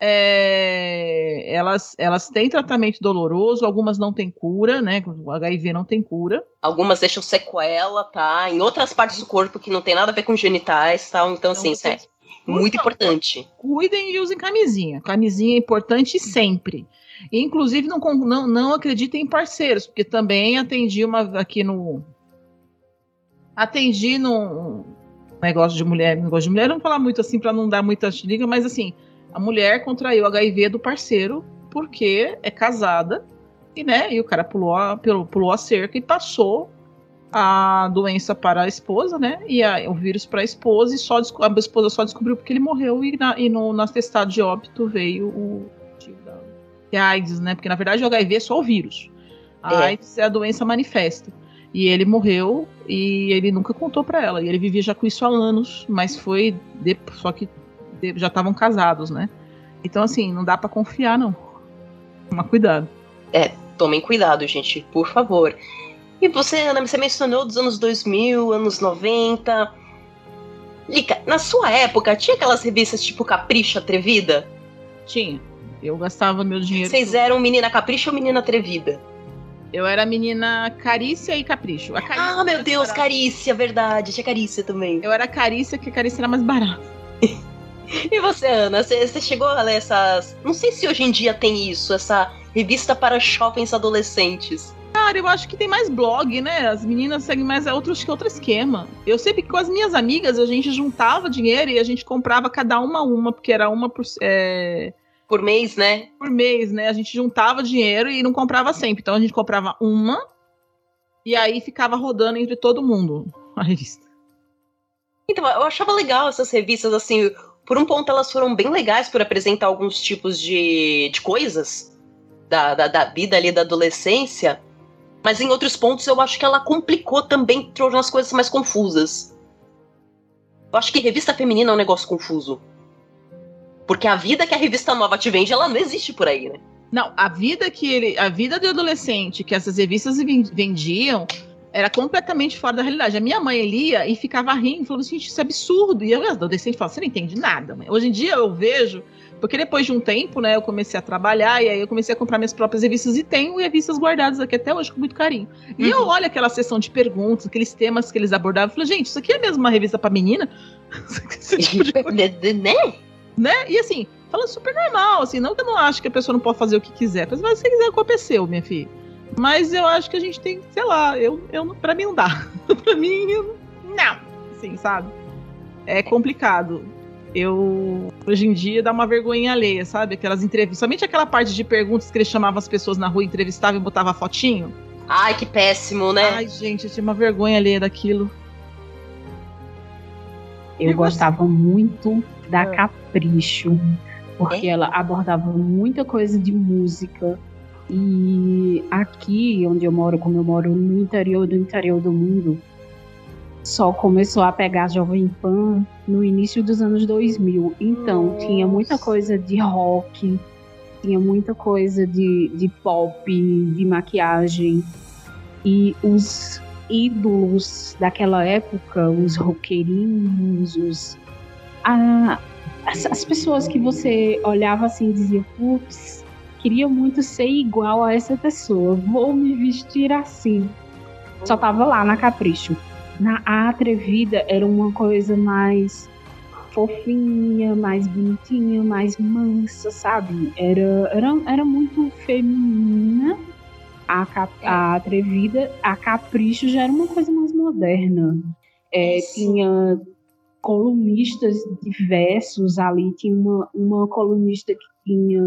é, elas, elas têm tratamento doloroso, algumas não têm cura, né? O HIV não tem cura. Algumas deixam sequela, tá? Em outras partes do corpo que não tem nada a ver com genitais, tal. Então, assim, isso é muito Por importante. cuidem e usem camisinha. Camisinha é importante sempre. E, inclusive, não, não, não acreditem em parceiros, porque também atendi uma aqui no. Atendi num negócio de mulher, negócio de mulher, não vou falar muito assim para não dar muita liga, mas assim, a mulher contraiu HIV do parceiro porque é casada e, né, e o cara pulou a, pulou, a cerca e passou a doença para a esposa, né? E a- o vírus para a esposa, e só a esposa só descobriu porque ele morreu e, na, e no, no atestado de óbito veio o da que é a AIDS, né? Porque na verdade o HIV é só o vírus. A É. AIDS é a doença manifesta. E ele morreu e ele nunca contou para ela. E ele vivia já com isso há anos, mas foi de- só que já estavam casados, né? Então assim, não dá para confiar não. Toma cuidado. Tomem cuidado, gente, por favor. E você, Ana, você mencionou dos anos 2000, anos 90. Lica, na sua época, tinha aquelas revistas tipo Capricho Atrevida? Tinha. Eu gastava meu dinheiro. Vocês eram menina capricho ou menina atrevida? Eu era menina Carícia e Capricho. A Carícia Ah, meu Deus. Carícia, verdade. Tinha Carícia também. Eu era Carícia, que a Carícia era mais barata. *laughs* E você, Ana, você, você chegou a ler essas. Não sei se hoje em dia tem isso, essa revista para jovens adolescentes. Cara, eu acho que tem mais blog, né? As meninas seguem mais é outro, que outro esquema. Eu sei que com as minhas amigas a gente juntava dinheiro e a gente comprava cada uma uma, porque era uma por, é, Por mês, né? por mês, né? A gente juntava dinheiro e não comprava sempre. Então a gente comprava uma e aí ficava rodando entre todo mundo a revista. Então, eu achava legal essas revistas, assim. Por um ponto, elas foram bem legais por apresentar alguns tipos de, de coisas da, da, da vida ali da adolescência. Mas em outros pontos, eu acho que ela complicou também, tornou as coisas mais confusas. Eu acho que revista feminina é um negócio confuso. Porque a vida que a revista nova te vende, ela não existe por aí, né? Não, a vida que ele, a vida do adolescente que essas revistas ven- vendiam Era completamente fora da realidade. A minha mãe lia e ficava rindo, falando assim, gente, isso é absurdo. E eu, adolescente, falava, você não entende nada, mãe. Hoje em dia eu vejo, porque depois de um tempo, né, eu comecei a trabalhar e aí eu comecei a comprar minhas próprias revistas e tenho revistas guardadas aqui até hoje com muito carinho. E eu Uhum. olho aquela sessão de perguntas, aqueles temas que eles abordavam, e falo, gente, isso aqui é mesmo uma revista pra menina? *laughs* Esse tipo de coisa *laughs* né? né? E assim, falando super normal, assim, não que eu não acho que a pessoa não pode fazer o que quiser, mas se você quiser, a culpa é seu, minha filha. Mas eu acho que a gente tem, sei lá, eu, eu não- pra mim não dá. *laughs* pra mim, eu- não. Assim, sabe? É complicado. Eu, hoje em dia, dá uma vergonha alheia, sabe? Aquelas entrevistas, somente aquela parte de perguntas que eles chamavam as pessoas na rua, entrevistavam e botava fotinho. Ai, que péssimo, né? Ai, gente, eu tinha uma vergonha alheia daquilo. Eu E você? gostava muito da Ah. Capricho, porque ela abordava muita coisa de música. E aqui onde eu moro, como eu moro no interior do interior do mundo, só começou a pegar Jovem Pan no início dos anos 2000. Então, tinha muita Nossa. coisa de rock, tinha muita coisa de, de pop, de maquiagem. E os ídolos daquela época, os roqueirinhos, os. a- as, as pessoas que você olhava assim e dizia, putz, queria muito ser igual a essa pessoa, vou me vestir assim. Só tava lá na Capricho. Na a Atrevida era uma coisa mais fofinha, mais bonitinha, mais mansa, sabe? Era, era, era muito feminina a, cap- a Atrevida. A Capricho já era uma coisa mais moderna. É, tinha colunistas diversos ali. Tinha uma, uma colunista que tinha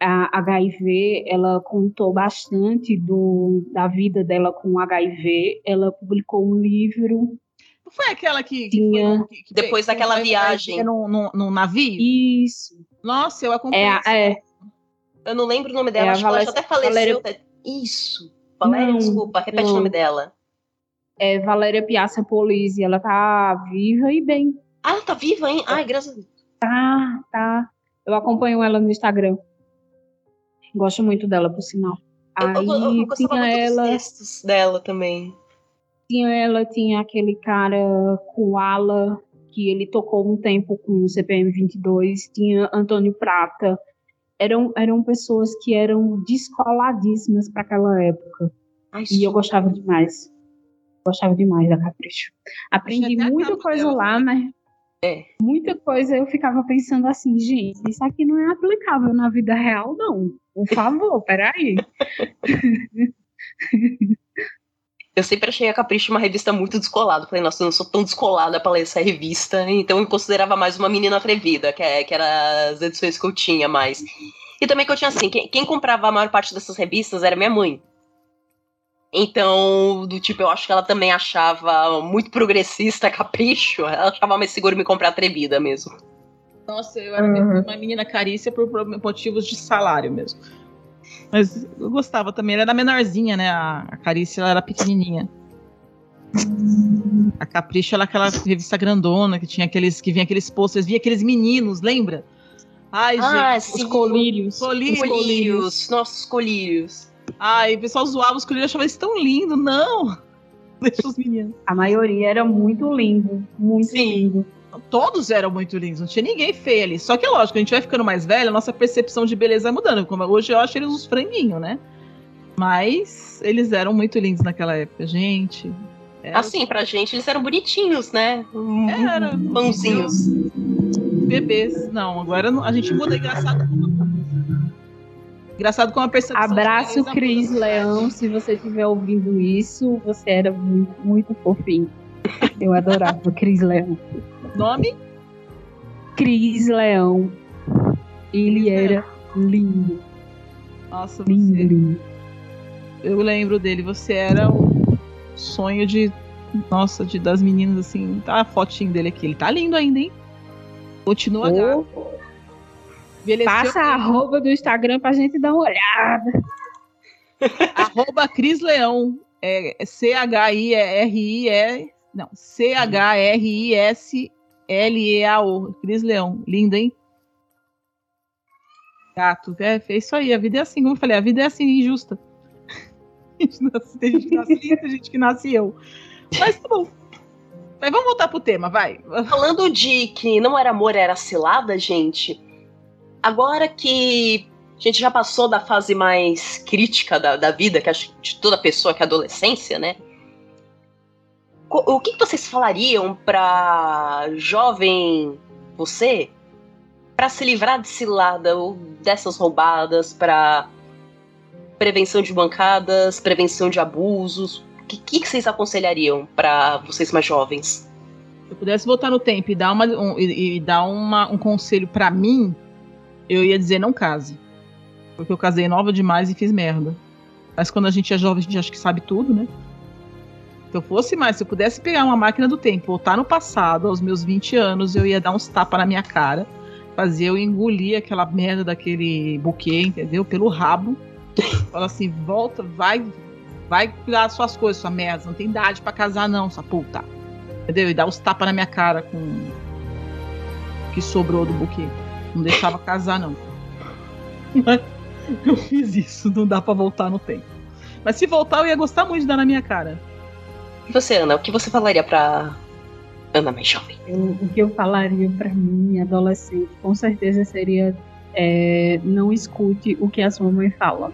a HIV, ela contou bastante do, da vida dela com HIV. Ela publicou um livro. Não foi aquela que. que Tinha. foi- que- que- Depois que- daquela que- viagem. Num navio? Isso. Nossa, eu acompanhei. É, é, Eu não lembro o nome dela, É, acho que ela já Valéria- até faleceu. Valéria- tá? Isso. Valéria, Não, desculpa, repete não. o nome dela. é Valéria Piazza Polisi. Ela tá viva e bem. Ah, ela tá viva, hein? Ai, graças a Deus. Tá, tá. Eu acompanho ela no Instagram. Gosto muito dela, por sinal. Aí eu, eu, eu gostava tinha muito ela, dos textos dela também. tinha ela, tinha aquele cara Koala, que ele tocou um tempo com o CPM 22, tinha Antônio Prata. Eram, eram pessoas que eram descoladíssimas para aquela época. Ai, E eu gostava demais. Gostava demais da Capricho. Aprendi muita coisa dela. lá, mas. É. Muita coisa eu ficava pensando assim, gente, isso aqui não é aplicável na vida real, não. Por favor, peraí. Eu sempre achei a Capricho uma revista muito descolada. Falei, nossa, eu não sou tão descolada pra ler essa revista. Então eu considerava mais uma menina atrevida, que, é, que era as edições que eu tinha mais. E também que eu tinha assim, quem, quem comprava a maior parte dessas revistas era minha mãe. Então, do tipo, eu acho que ela também achava muito progressista Capricho. Ela achava mais seguro me comprar atrevida mesmo. Nossa, eu era Uhum. uma menina carícia por motivos de salário mesmo. Mas eu gostava também. Ela era menorzinha, né? A, a Carícia ela era pequenininha. A Capricho era aquela revista grandona que tinha aqueles que vinha aqueles posters, via aqueles meninos, lembra? Ai, Ah, gente, Os sim. colírios. colírios. Os Colírios, nossos colírios. Ai, o pessoal zoava os colírios, achava isso tão lindo. Não! *laughs* Deixa os meninos. A maioria era muito lindo. Muito Sim. lindo. Todos eram muito lindos, não tinha ninguém feio ali. Só que, lógico, a gente vai ficando mais velho, a nossa percepção de beleza vai mudando. Como hoje eu acho eles uns franguinhos, né? Mas eles eram muito lindos naquela época, gente. Era Assim, pra gente, eles eram bonitinhos, né? Era. Pãozinhos. bebês. Não, agora a gente muda engraçado como. Engraçado como a percepção. de Abraço, Cris. Leão. Se você estiver ouvindo isso, você era muito, muito fofinho. Eu adorava Cris Leão. Nome? Cris Leão. Ele era lindo, Nossa, lindo, você. lindo. Eu lembro dele. Você era o sonho de. Nossa, de, das meninas assim. Tá a fotinho dele aqui. Ele tá lindo ainda, hein? Continua Envelheceu Passa a arroba do Instagram pra gente dar uma olhada. *laughs* Arroba Cris Leão. É C-H-I-R-I-E. Não, C-H-R-I-S-L-E-A-O. Cris Leão. Linda, hein? Gato. É, é isso aí. A vida é assim, como eu falei, a vida é assim, injusta. *laughs* tem gente que nasce tem gente que nasce eu. Mas tá bom. Mas vamos voltar pro tema, vai. Falando de que não era amor, era cilada, gente. Agora que a gente já passou da fase mais crítica da, da vida, que acho de toda pessoa, que é adolescência, né? O que vocês falariam pra jovem você para se livrar de cilada ou dessas roubadas, para prevenção de bancadas, prevenção de abusos? O que, que, vocês aconselhariam para vocês mais jovens? Se eu pudesse voltar no tempo e dar, uma, um, e dar uma, um conselho para mim, eu ia dizer não case. Porque eu casei nova demais e fiz merda. Mas quando a gente é jovem, a gente acha que sabe tudo, né? Se eu fosse mais, se eu pudesse pegar uma máquina do tempo, voltar no passado, aos meus 20 anos, eu ia dar uns tapas na minha cara, fazer eu engolir aquela merda daquele buquê, entendeu? Pelo rabo. Fala assim, volta, vai, vai cuidar das suas coisas, sua merda. Não tem idade para casar, não, sua puta. Entendeu? E dar uns tapas na minha cara com o que sobrou do buquê. Não deixava casar, não. eu fiz isso, não dá para voltar no tempo. Mas se voltar, eu ia gostar muito de dar na minha cara. E você, Ana, o que você falaria pra Ana mais jovem? O que eu falaria pra mim, adolescente, com certeza seria é, não escute o que a sua mãe fala.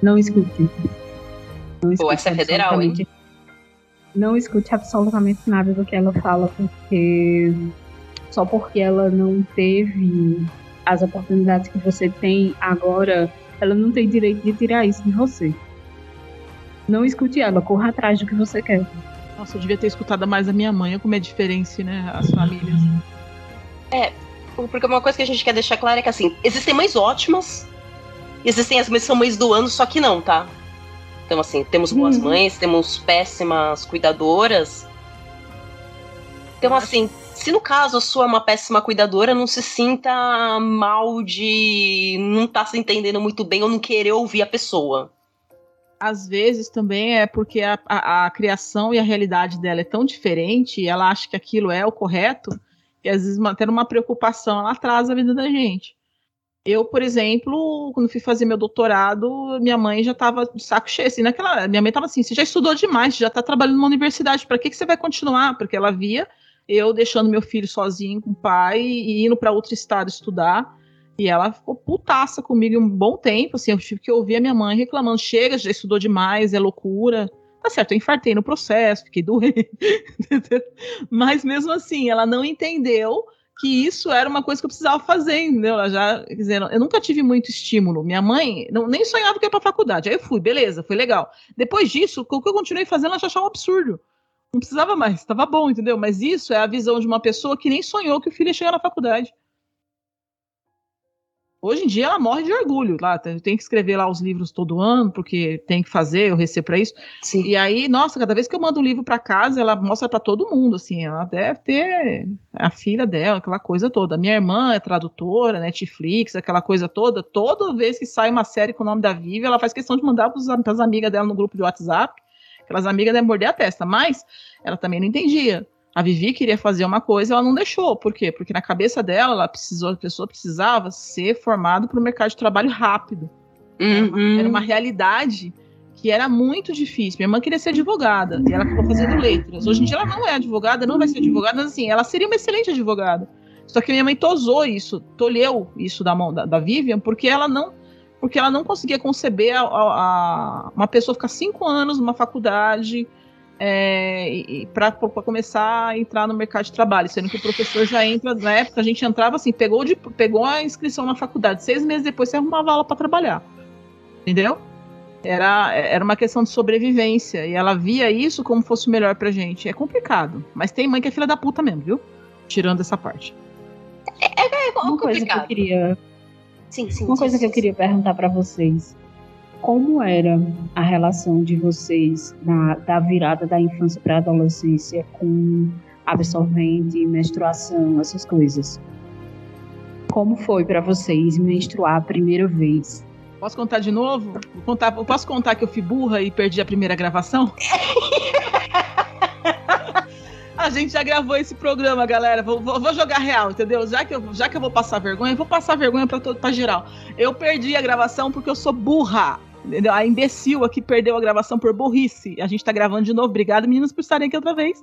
Não escute. Não escute Pô, essa é federal, hein? Não escute absolutamente nada do que ela fala, porque só porque ela não teve as oportunidades que você tem agora, ela não tem direito de tirar isso de você. Não escute ela, corra atrás do que você quer. Nossa, eu devia ter escutado mais a minha mãe, como é diferente, né? As famílias. É, porque uma coisa que a gente quer deixar clara é que assim, existem mães ótimas, existem as mães que são mães do ano, só que não, tá? Então, assim, temos boas uhum. mães, temos péssimas cuidadoras. Então, assim, se no caso a sua é uma péssima cuidadora, não se sinta mal de não estar tá se entendendo muito bem ou não querer ouvir a pessoa às vezes também é porque a, a, a, criação e a realidade dela é tão diferente e ela acha que aquilo é o correto, que às vezes tendo uma preocupação ela atrasa a vida da gente. Eu, por exemplo, quando fui fazer meu doutorado, minha mãe já estava de saco cheio. Assim, naquela, minha mãe estava assim: você já estudou demais, já está trabalhando numa universidade, para que, que você vai continuar? Porque ela via eu deixando meu filho sozinho com o pai e indo para outro estado estudar. E ela ficou putaça comigo um bom tempo, assim, eu tive que ouvir a minha mãe reclamando, chega, já estudou demais, é loucura. Tá certo, eu infartei no processo, fiquei *laughs* doente, Mas mesmo assim, ela não entendeu que isso era uma coisa que eu precisava fazer, entendeu? Ela já, dizer, eu nunca tive muito estímulo. Minha mãe não, nem sonhava que ia pra faculdade. Aí eu fui, beleza, foi legal. Depois disso, o que eu continuei fazendo, ela já achava um absurdo. Não precisava mais, estava bom, entendeu? Mas isso é a visão de uma pessoa que nem sonhou que o filho ia chegar na faculdade. Hoje em dia ela morre de orgulho lá, tem que escrever lá os livros todo ano, porque tem que fazer, eu recebo para isso. Sim. E aí, nossa, cada vez que eu mando um livro para casa, ela mostra para todo mundo, assim, ela deve ter a filha dela, aquela coisa toda. Minha irmã é tradutora, Netflix, aquela coisa toda. Toda vez que sai uma série com o nome da Vivi, ela faz questão de mandar para as amigas dela no grupo de WhatsApp. Aquelas amigas devem morder a testa, mas ela também não entendia. A Vivi queria fazer uma coisa, ela não deixou. Por quê? Porque na cabeça dela, ela precisou, a pessoa precisava ser formada para o mercado de trabalho rápido. Uhum. Era, uma, era, uma, realidade que era muito difícil. Minha irmã queria ser advogada e ela ficou fazendo letras. Hoje em dia ela não é advogada, não vai ser advogada, mas assim, ela seria uma excelente advogada. Só que minha mãe tosou isso, tolheu isso da mão da, da Vivian, porque ela não porque ela não conseguia conceber a, a, a uma pessoa ficar cinco anos numa faculdade é, para começar a entrar no mercado de trabalho, sendo que o professor já entra, na época a gente entrava assim, pegou, de, pegou a inscrição na faculdade, seis meses depois você arrumava aula para trabalhar, entendeu? Era, era uma questão de sobrevivência, e ela via isso como fosse o melhor pra gente. É complicado, mas tem mãe que é filha da puta mesmo, viu? Tirando essa parte. É, é, é uma coisa que eu queria... Sim, sim, uma sim, coisa sim, que eu queria perguntar para vocês como era a relação de vocês na, da virada da infância para a adolescência com absorvente, menstruação, essas coisas? Como foi para vocês menstruar a primeira vez? Posso contar de novo? Vou contar, posso contar que eu fui burra e perdi a primeira gravação? *laughs* a gente já gravou esse programa, galera. Vou, vou, vou, jogar real, entendeu? Já que, eu, já que eu vou passar vergonha, vou passar vergonha para todo, para geral. Eu perdi a gravação porque eu sou burra? A imbecil aqui perdeu a gravação por burrice. A gente tá gravando de novo. Obrigada, meninas, por estarem aqui outra vez.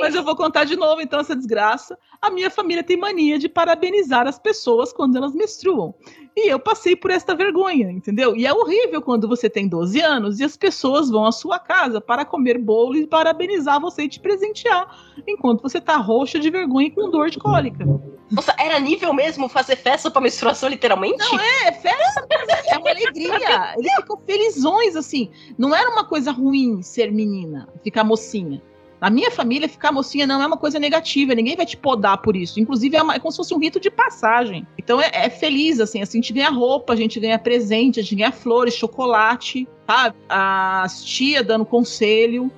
Mas eu vou contar de novo, então, essa desgraça. A minha família tem mania de parabenizar as pessoas quando elas menstruam. E eu passei por esta vergonha, entendeu? E é horrível quando você tem 12 anos e as pessoas vão à sua casa para comer bolo e parabenizar você e te presentear, enquanto você tá roxa de vergonha e com dor de cólica. Nossa, era nível mesmo fazer festa pra menstruação, literalmente? Não, é, festa, é uma alegria. Eles ficam felizões, assim. Não era uma coisa ruim ser menina, ficar mocinha. Na minha família, ficar mocinha não é uma coisa negativa, ninguém vai te podar por isso. Inclusive, é, uma, é como se fosse um rito de passagem. Então é, é, feliz, assim, assim, a gente ganha roupa, a gente ganha presente, a gente ganha flores, chocolate, sabe? As tia dando conselho,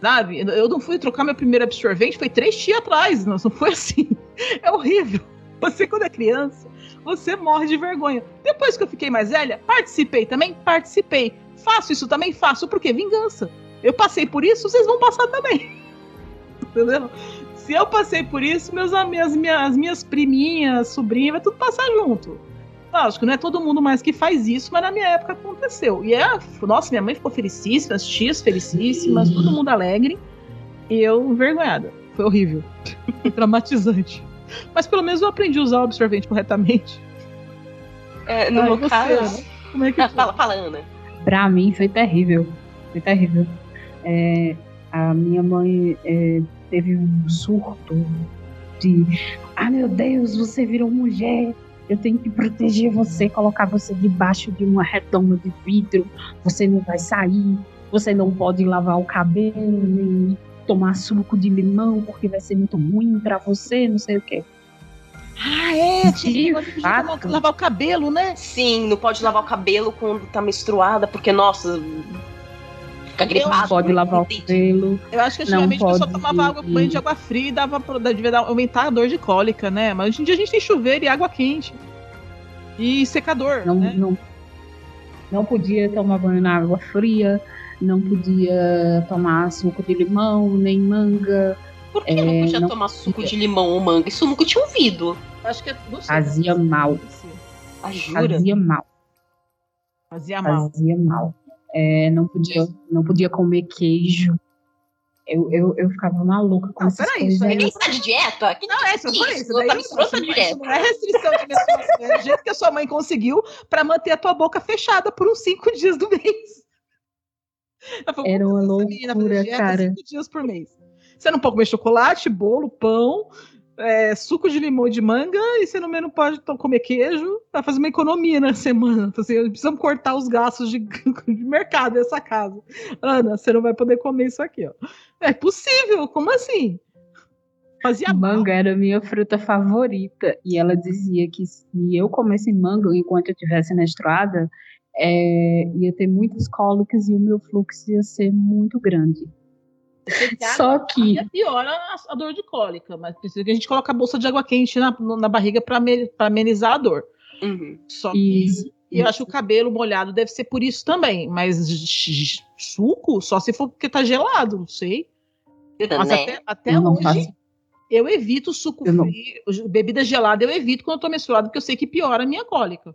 sabe? Eu não fui trocar meu primeiro absorvente, foi três dias atrás, não, não foi assim. *laughs* É horrível. Você, quando é criança, você morre de vergonha. Depois que eu fiquei mais velha, participei também? Participei. Faço isso também? Faço. Por quê? Vingança. Eu passei por isso, vocês vão passar também. *laughs* Entendeu? Se eu passei por isso, meus, minhas, minhas, minhas priminhas, sobrinhas, vai tudo passar junto. Acho que não é todo mundo mais que faz isso, mas na minha época aconteceu. E é, nossa, minha mãe ficou felicíssima, as tias felicíssimas, todo mundo alegre. E eu envergonhada. Foi horrível. Foi *laughs* traumatizante. Mas pelo menos eu aprendi a usar o absorvente corretamente. É, no Ai, meu caso. Ana? Como é que Ah, foi? fala, fala, Ana. Pra mim foi terrível. Foi terrível. É, a minha mãe é, teve um surto de ah meu Deus, você virou mulher. Eu tenho que proteger você, colocar você debaixo de uma redoma de vidro. Você não vai sair. Você não pode lavar o cabelo, nem tomar suco de limão, porque vai ser muito ruim pra você, não sei o quê. Ah, é, tinha De negócio de fato. lavar, lavar o cabelo, né? Sim, não pode lavar o cabelo quando tá menstruada, porque, nossa. Fica gripado. Não pode lavar o cabelo. Eu acho que Não antigamente a pessoa tomava água banho de água fria e dava devia aumentar a dor de cólica, né? Mas hoje em dia a gente tem chuveiro e água quente. E secador, Não, né? não, não podia tomar banho na água fria, não podia tomar suco de limão, nem manga. Por que não É, podia não tomar suco de limão ou manga? Isso eu nunca tinha ouvido. Acho que é, não sei, Fazia mal. Ah, jura? Fazia mal. Fazia mal. Fazia mal. É, não, podia, não podia comer queijo. Eu, eu, eu ficava maluca com Não, essas peraí, coisas. isso aí Ninguém está de dieta? Que Não, é isso, Isso, isso. Daí tá isso, direto. isso não é restrição de menstruação. É o jeito que a sua mãe conseguiu pra manter a tua boca fechada por uns cinco dias do mês. Era "Como uma menina loucura, dieta cara. *laughs* Cinco dias por mês. Você não pode comer chocolate, bolo, pão, é, suco de limão de manga, e você não, não pode comer queijo. Vai fazer uma economia na *laughs* semana. Então, Assim, precisamos cortar os gastos de, *laughs* de mercado dessa casa. Ana, você não vai poder comer isso aqui, ó. É possível, como assim? Fazia mal. Manga era a minha fruta favorita. E ela dizia que se eu comesse manga enquanto eu estivesse menstruada, é, ia ter muitas cólicas e o meu fluxo ia ser muito grande. Só que piora a, dor de cólica, mas precisa que a gente coloque a bolsa de água quente na, na barriga para amenizar a dor. Uhum. Só que Isso, e eu acho que o cabelo molhado deve ser por isso também, mas suco só se for porque tá gelado, não sei. Mas Né? até, até Eu hoje faço. eu evito suco Eu frio, bebida gelada eu evito quando eu tô menstruada, porque eu sei que piora a minha cólica.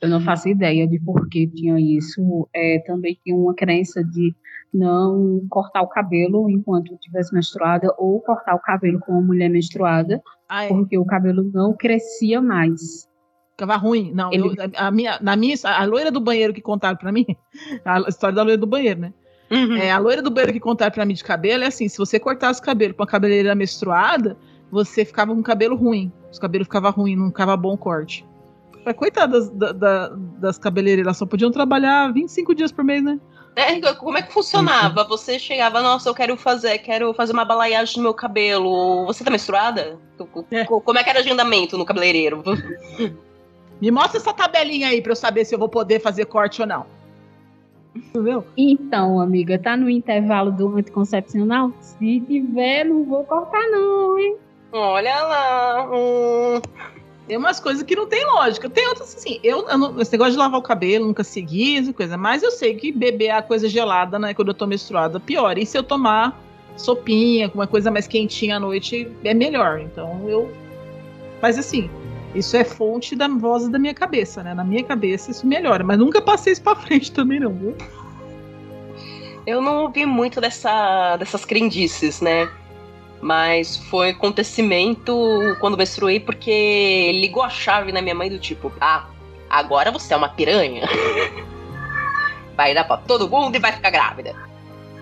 eu não faço ideia de por que tinha isso. É, também tinha uma crença de não cortar o cabelo enquanto eu estivesse menstruada ou cortar o cabelo com uma mulher menstruada, Ah, é. porque o cabelo não crescia mais. Ficava ruim. Não, Ele- eu- a, minha, na minha, a loira do banheiro que contaram pra mim, *laughs* a história da loira do banheiro, né? Uhum. É, a loira do banheiro que contaram pra mim de cabelo é assim: se você cortasse o cabelo com a cabeleireira menstruada, você ficava com cabelo ruim. Os cabelos ficavam ruins, não ficava bom o corte. Coitadas da- da- das cabeleireiras, elas só podiam trabalhar 25 dias por mês, né? É, como é que funcionava? Você chegava, nossa, eu quero fazer, quero fazer uma balaiagem no meu cabelo. Você tá menstruada? É. Co- Como é que era o agendamento no cabeleireiro? *laughs* Me mostra essa tabelinha aí pra eu saber se eu vou poder fazer corte ou não. Entendeu? Então, amiga, tá no intervalo do anticoncepcional? Se tiver, não vou cortar, não, hein? Olha lá. hum. Tem umas coisas que não tem lógica. Tem outras assim. Eu, eu não- esse negócio de lavar o cabelo, nunca segui, essa coisa. Mas eu sei que beber a coisa gelada, né? Quando eu tô menstruada, pior. E se eu tomar sopinha, com uma coisa mais quentinha à noite, é melhor. Então eu. Mas assim, Isso é fonte da voz da minha cabeça, né? Na minha cabeça isso melhora, mas nunca passei isso pra frente *laughs* também, não, viu? Eu não ouvi muito dessa, dessas crendices, né? Mas foi acontecimento quando menstruei porque ligou a chave na minha mãe do tipo, ah, agora você é uma piranha. *laughs* vai dar pra todo mundo e vai ficar grávida.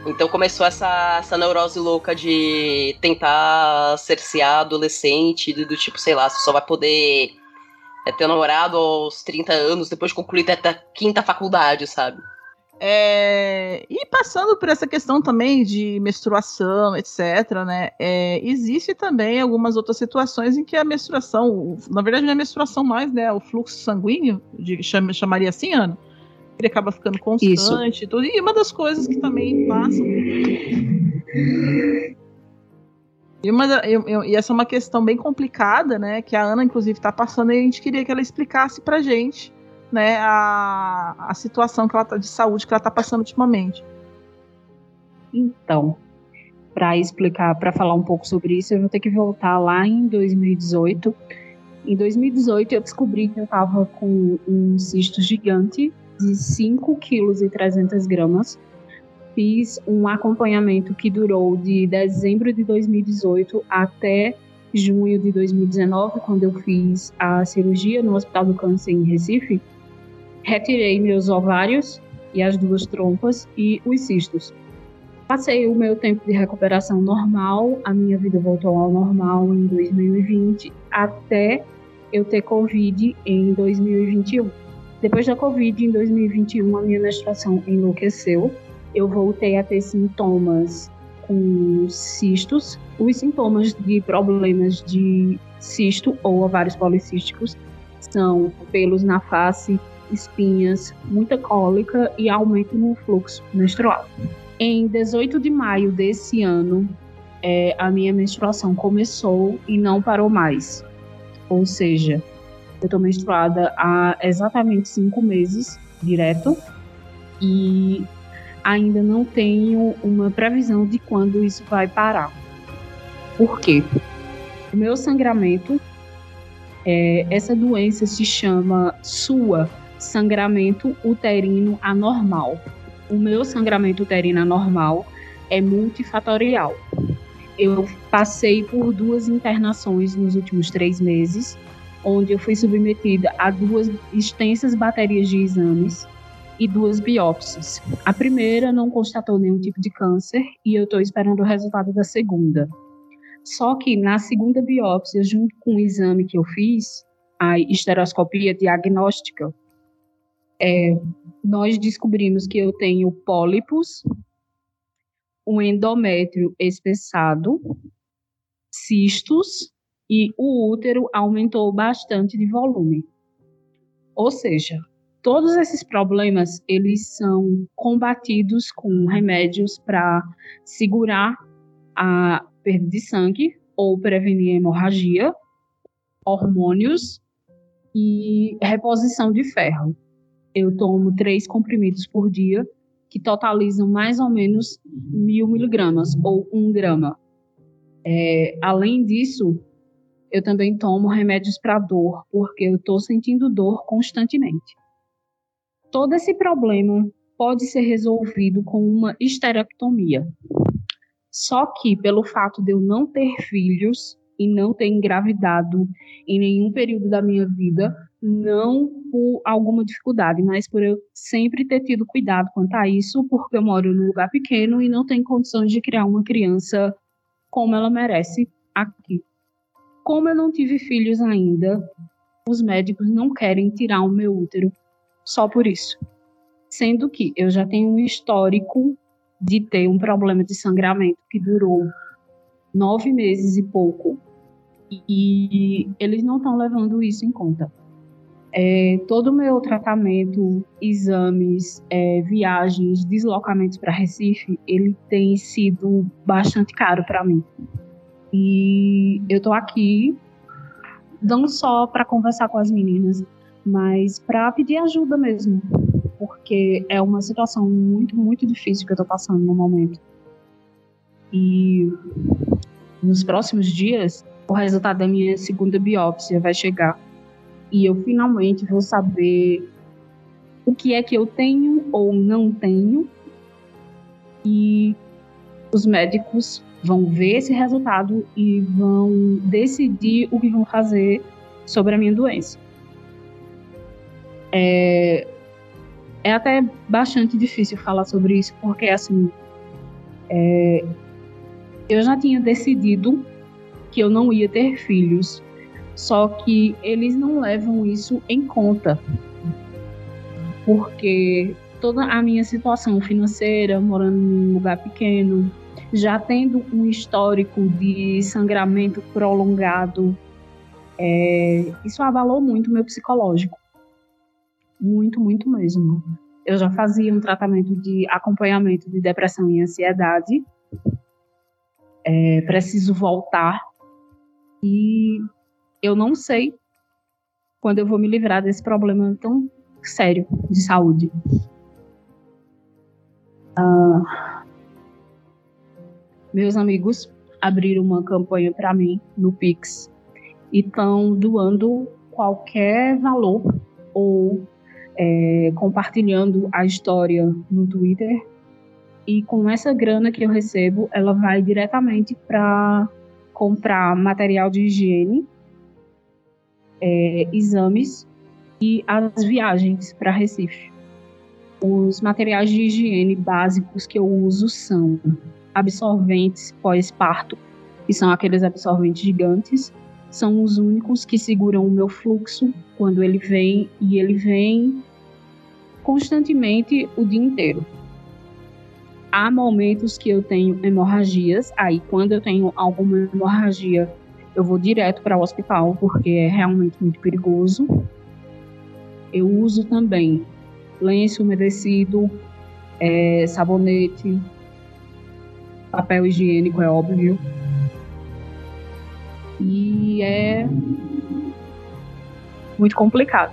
Então começou essa, essa neurose louca de tentar cercear adolescente, do, do tipo, sei lá, você só vai poder é, ter namorado aos 30 anos depois de concluir a quinta faculdade, sabe? É, e passando por essa questão também de menstruação, etc., né? É, existe também algumas outras situações em que a menstruação, na verdade não é a menstruação mais, né? O fluxo sanguíneo, de, cham, chamaria assim, Ana? Ele acaba ficando constante e tudo. E uma das coisas que também passam. E, uma, e, e essa é uma questão bem complicada, né? Que a Ana, inclusive, está passando e a gente queria que ela explicasse pra gente né, a, a situação que ela tá, de saúde que ela está passando ultimamente. Então, para explicar, para falar um pouco sobre isso, eu vou ter que voltar lá em 2018. Em 2018, eu descobri que eu estava com um cisto gigante de 5 quilos e 300 gramas. Fiz um acompanhamento que durou de dezembro de 2018 até junho de 2019, quando eu fiz a cirurgia no Hospital do Câncer em Recife retirei meus ovários e as duas trompas e os cistos. Passei o meu tempo de recuperação normal, a minha vida voltou ao normal em 2020, até eu ter Covid em 2021. Depois da Covid em 2021, a minha menstruação enlouqueceu. Eu voltei a ter sintomas com cistos. Os sintomas de problemas de cisto ou ovários policísticos são pelos na face, espinhas, muita cólica e aumento no fluxo menstrual. Em 18 de maio desse ano, é, a minha menstruação começou e não parou mais. Ou seja, eu estou menstruada há exatamente cinco meses direto e ainda não tenho uma previsão de quando isso vai parar. Por quê? O meu sangramento, é, essa doença se chama SUA, sangramento uterino anormal. O meu sangramento uterino anormal é multifatorial. Eu passei por duas internações nos últimos três meses, onde eu fui submetida a duas extensas baterias de exames e duas biópsias. A primeira não constatou nenhum tipo de câncer e eu estou esperando o resultado da segunda. Só que na segunda biópsia, junto com o exame que eu fiz, a esteroscopia diagnóstica, é, nós descobrimos que eu tenho pólipos, um endométrio espessado, cistos e o útero aumentou bastante de volume. Ou seja, todos esses problemas eles são combatidos com remédios para segurar a perda de sangue ou prevenir hemorragia, hormônios e reposição de ferro eu tomo três comprimidos por dia, que totalizam mais ou menos mil miligramas, ou um grama. É, além disso, eu também tomo remédios para dor, porque eu estou sentindo dor constantemente. Todo esse problema pode ser resolvido com uma esterectomia. Só que, pelo fato de eu não ter filhos e não ter engravidado em nenhum período da minha vida, não por alguma dificuldade, mas por eu sempre ter tido cuidado quanto a isso, porque eu moro num lugar pequeno e não tenho condições de criar uma criança como ela merece aqui. Como eu não tive filhos ainda, os médicos não querem tirar o meu útero só por isso. Sendo que eu já tenho um histórico de ter um problema de sangramento que durou nove meses e pouco, e eles não estão levando isso em conta. É, todo o meu tratamento, exames, é, viagens, deslocamentos para Recife, ele tem sido bastante caro para mim. E eu estou aqui não só para conversar com as meninas, mas para pedir ajuda mesmo, porque é uma situação muito, muito difícil que eu estou passando no momento. E nos próximos dias, o resultado da minha segunda biópsia vai chegar e eu finalmente vou saber o que é que eu tenho ou não tenho. E os médicos vão ver esse resultado e vão decidir o que vão fazer sobre a minha doença. É, é até bastante difícil falar sobre isso, porque assim, é, eu já tinha decidido que eu não ia ter filhos, só que eles não levam isso em conta, porque toda a minha situação financeira, morando num lugar pequeno, já tendo um histórico de sangramento prolongado, é, isso abalou muito o meu psicológico. Muito, muito mesmo. Eu já fazia um tratamento de acompanhamento de depressão e ansiedade. É, preciso voltar. E eu não sei quando eu vou me livrar desse problema tão sério de saúde. Uh, meus amigos abriram uma campanha para mim no Pix e estão doando qualquer valor ou é, compartilhando a história no Twitter. E com essa grana que eu recebo, ela vai diretamente para comprar material de higiene, é, exames e as viagens para Recife. Os materiais de higiene básicos que eu uso são absorventes pós-parto, que são aqueles absorventes gigantes, são os únicos que seguram o meu fluxo quando ele vem e ele vem constantemente o dia inteiro. Há momentos que eu tenho hemorragias, aí quando eu tenho alguma hemorragia, eu vou direto para o hospital porque é realmente muito perigoso. Eu uso também lenço umedecido, é, sabonete, papel higiênico, é óbvio. E é muito complicado.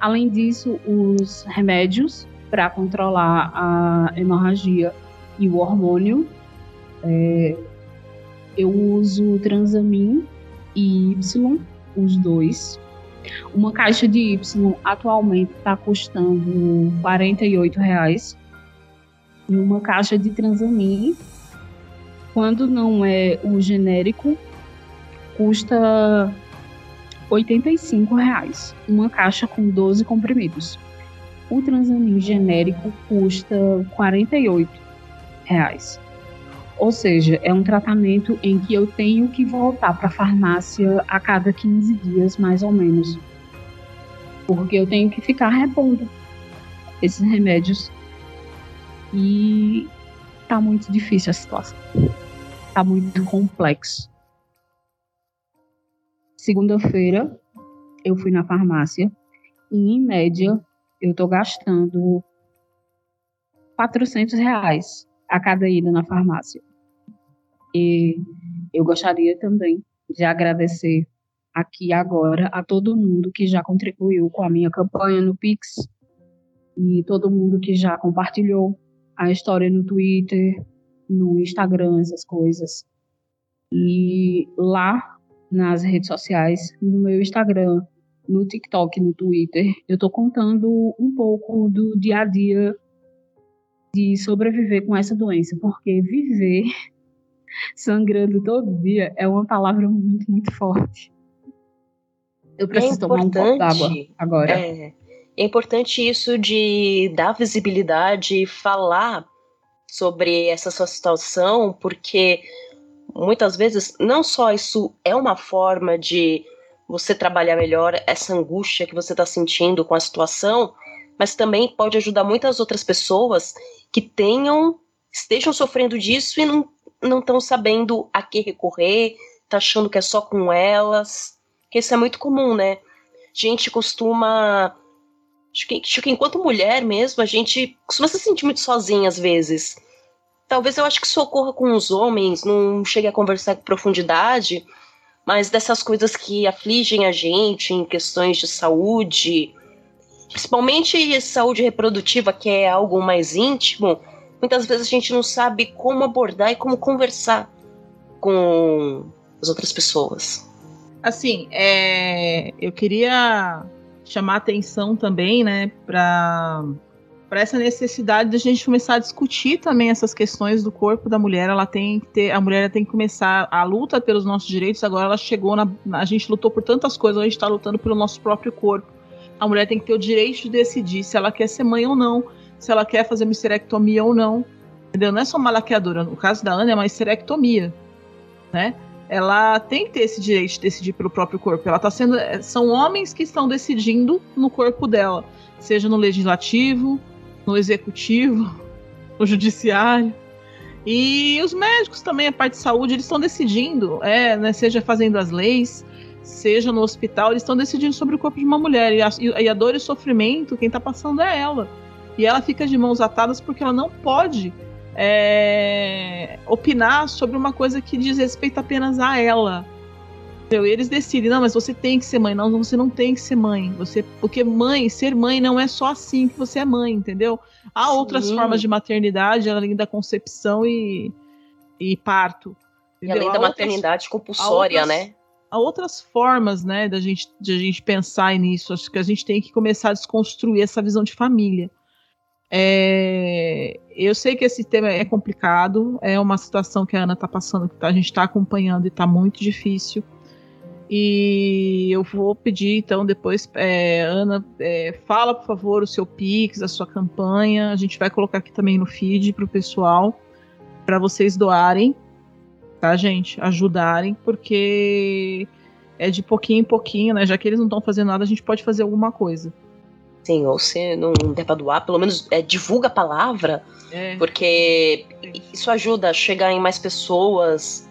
Além disso, os remédios para controlar a hemorragia e o hormônio. É, eu uso Transamin e Y, os dois. Uma caixa de Y atualmente está custando R$ reais. E uma caixa de Transamin, quando não é o genérico, custa R$ reais. Uma caixa com 12 comprimidos. O Transamin genérico custa R$ reais. Ou seja, é um tratamento em que eu tenho que voltar para a farmácia a cada 15 dias, mais ou menos. Porque eu tenho que ficar repondo esses remédios. E tá muito difícil a situação. Tá muito complexo. Segunda-feira, eu fui na farmácia e, em média, eu tô gastando 400 reais a cada ida na farmácia. E eu gostaria também de agradecer aqui agora a todo mundo que já contribuiu com a minha campanha no Pix e todo mundo que já compartilhou a história no Twitter, no Instagram, essas coisas. E lá nas redes sociais, no meu Instagram, no TikTok, no Twitter, eu tô contando um pouco do dia a dia de sobreviver com essa doença, porque viver *laughs* sangrando todo dia é uma palavra muito, muito forte. Eu preciso é tomar um copo d'água agora. É, é importante isso de dar visibilidade e falar sobre essa sua situação, porque muitas vezes não só isso é uma forma de você trabalhar melhor essa angústia que você está sentindo com a situação, mas também pode ajudar muitas outras pessoas que tenham estejam sofrendo disso e não não estão sabendo a que recorrer, tá achando que é só com elas, que isso é muito comum, né? Gente costuma acho que, acho que enquanto mulher mesmo, a gente costuma se sentir muito sozinha às vezes. Talvez eu acho que isso ocorra com os homens, não chegue a conversar com profundidade, mas dessas coisas que afligem a gente em questões de saúde, principalmente saúde reprodutiva, que é algo mais íntimo, muitas vezes a gente não sabe como abordar e como conversar com as outras pessoas. Assim, é, eu queria chamar atenção também, né, para para essa necessidade de a gente começar a discutir também essas questões do corpo da mulher. Ela tem que ter, a mulher tem que começar a luta pelos nossos direitos. Agora ela chegou na, a gente lutou por tantas coisas, a gente está lutando pelo nosso próprio corpo. A mulher tem que ter o direito de decidir se ela quer ser mãe ou não, se ela quer fazer uma histerectomia ou não. Entendeu? Não é só uma laqueadura. No caso da Ana é uma histerectomia, né? Ela tem que ter esse direito de decidir pelo próprio corpo. Ela tá sendo, são homens que estão decidindo no corpo dela, seja no legislativo, no executivo, no judiciário. E os médicos também, a parte de saúde, eles estão decidindo, é, né, seja fazendo as leis, seja no hospital, eles estão decidindo sobre o corpo de uma mulher. E a, e a dor e o sofrimento, quem está passando é ela. E ela fica de mãos atadas porque ela não pode é, opinar sobre uma coisa que diz respeito apenas a ela. E eles decidem, não, mas você tem que ser mãe. Não, você não tem que ser mãe. Você, porque mãe, ser mãe não é só assim que você é mãe, entendeu? Há Sim. outras formas de maternidade, além da concepção e, e parto. Entendeu? E além da há maternidade outras, compulsória, há outras, né? Há outras formas, né, da gente, de a gente pensar nisso. Acho que a gente tem que começar a desconstruir essa visão de família. É, eu sei que esse tema é complicado, é uma situação que a Ana está passando, que a gente está acompanhando e está muito difícil. E eu vou pedir, então, depois, é, Ana, é, fala, por favor, o seu Pix, a sua campanha. A gente vai colocar aqui também no feed para o pessoal, para vocês doarem, tá, gente? Ajudarem, porque é de pouquinho em pouquinho, né? Já que eles não estão fazendo nada, a gente pode fazer alguma coisa. Sim, ou se não der pra doar, pelo menos é, divulga a palavra, é. porque isso ajuda a chegar em mais pessoas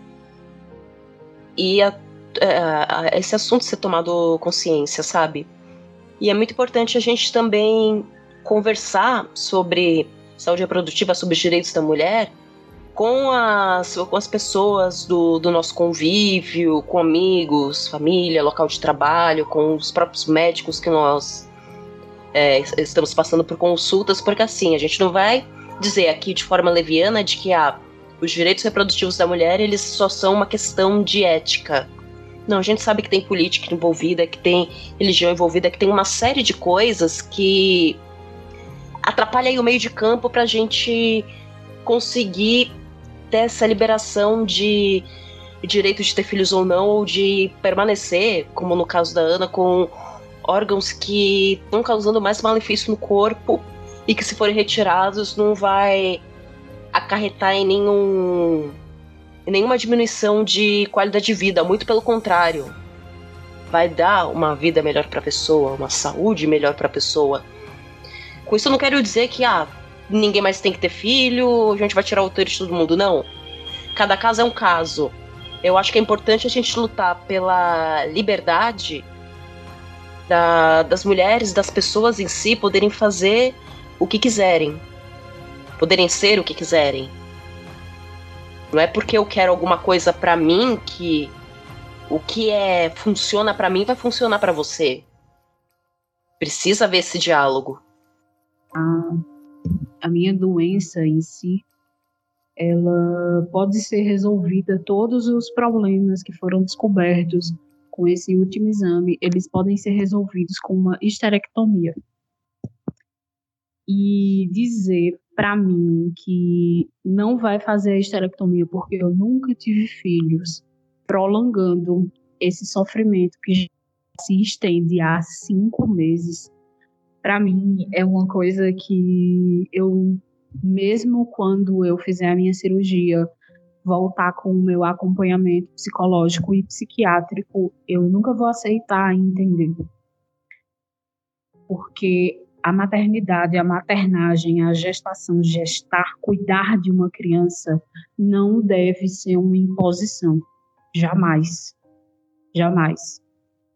e a é, esse assunto ser tomado consciência, sabe? E é muito importante a gente também conversar sobre saúde reprodutiva, sobre os direitos da mulher, com as, com as pessoas do, do nosso convívio, com amigos, família, local de trabalho, com os próprios médicos que nós é, estamos passando por consultas, porque assim, a gente não vai dizer aqui de forma leviana de que ah, os direitos reprodutivos da mulher eles só são uma questão de ética. Não, a gente sabe que tem política envolvida, que tem religião envolvida, que tem uma série de coisas que atrapalha o meio de campo para a gente conseguir ter essa liberação de direito de ter filhos ou não, ou de permanecer, como no caso da Ana, com órgãos que estão causando mais malefício no corpo e que se forem retirados não vai acarretar em nenhum nenhuma diminuição de qualidade de vida, muito pelo contrário. Vai dar uma vida melhor para a pessoa, uma saúde melhor para a pessoa. Com isso eu não quero dizer que ah, ninguém mais tem que ter filho, a gente vai tirar o útero de todo mundo, não. Cada caso é um caso. Eu acho que é importante a gente lutar pela liberdade da, das mulheres, das pessoas em si poderem fazer o que quiserem, poderem ser o que quiserem. Não é porque eu quero alguma coisa para mim que o que é funciona para mim vai funcionar para você. Precisa haver esse diálogo. A, a minha doença em si, ela pode ser resolvida todos os problemas que foram descobertos com esse último exame, eles podem ser resolvidos com uma histerectomia. E dizer para mim que não vai fazer a esterectomia porque eu nunca tive filhos, prolongando esse sofrimento que se estende há cinco meses, para mim é uma coisa que eu, mesmo quando eu fizer a minha cirurgia, voltar com o meu acompanhamento psicológico e psiquiátrico, eu nunca vou aceitar entender. Porque a maternidade, a maternagem, a gestação, gestar, cuidar de uma criança não deve ser uma imposição. Jamais. Jamais.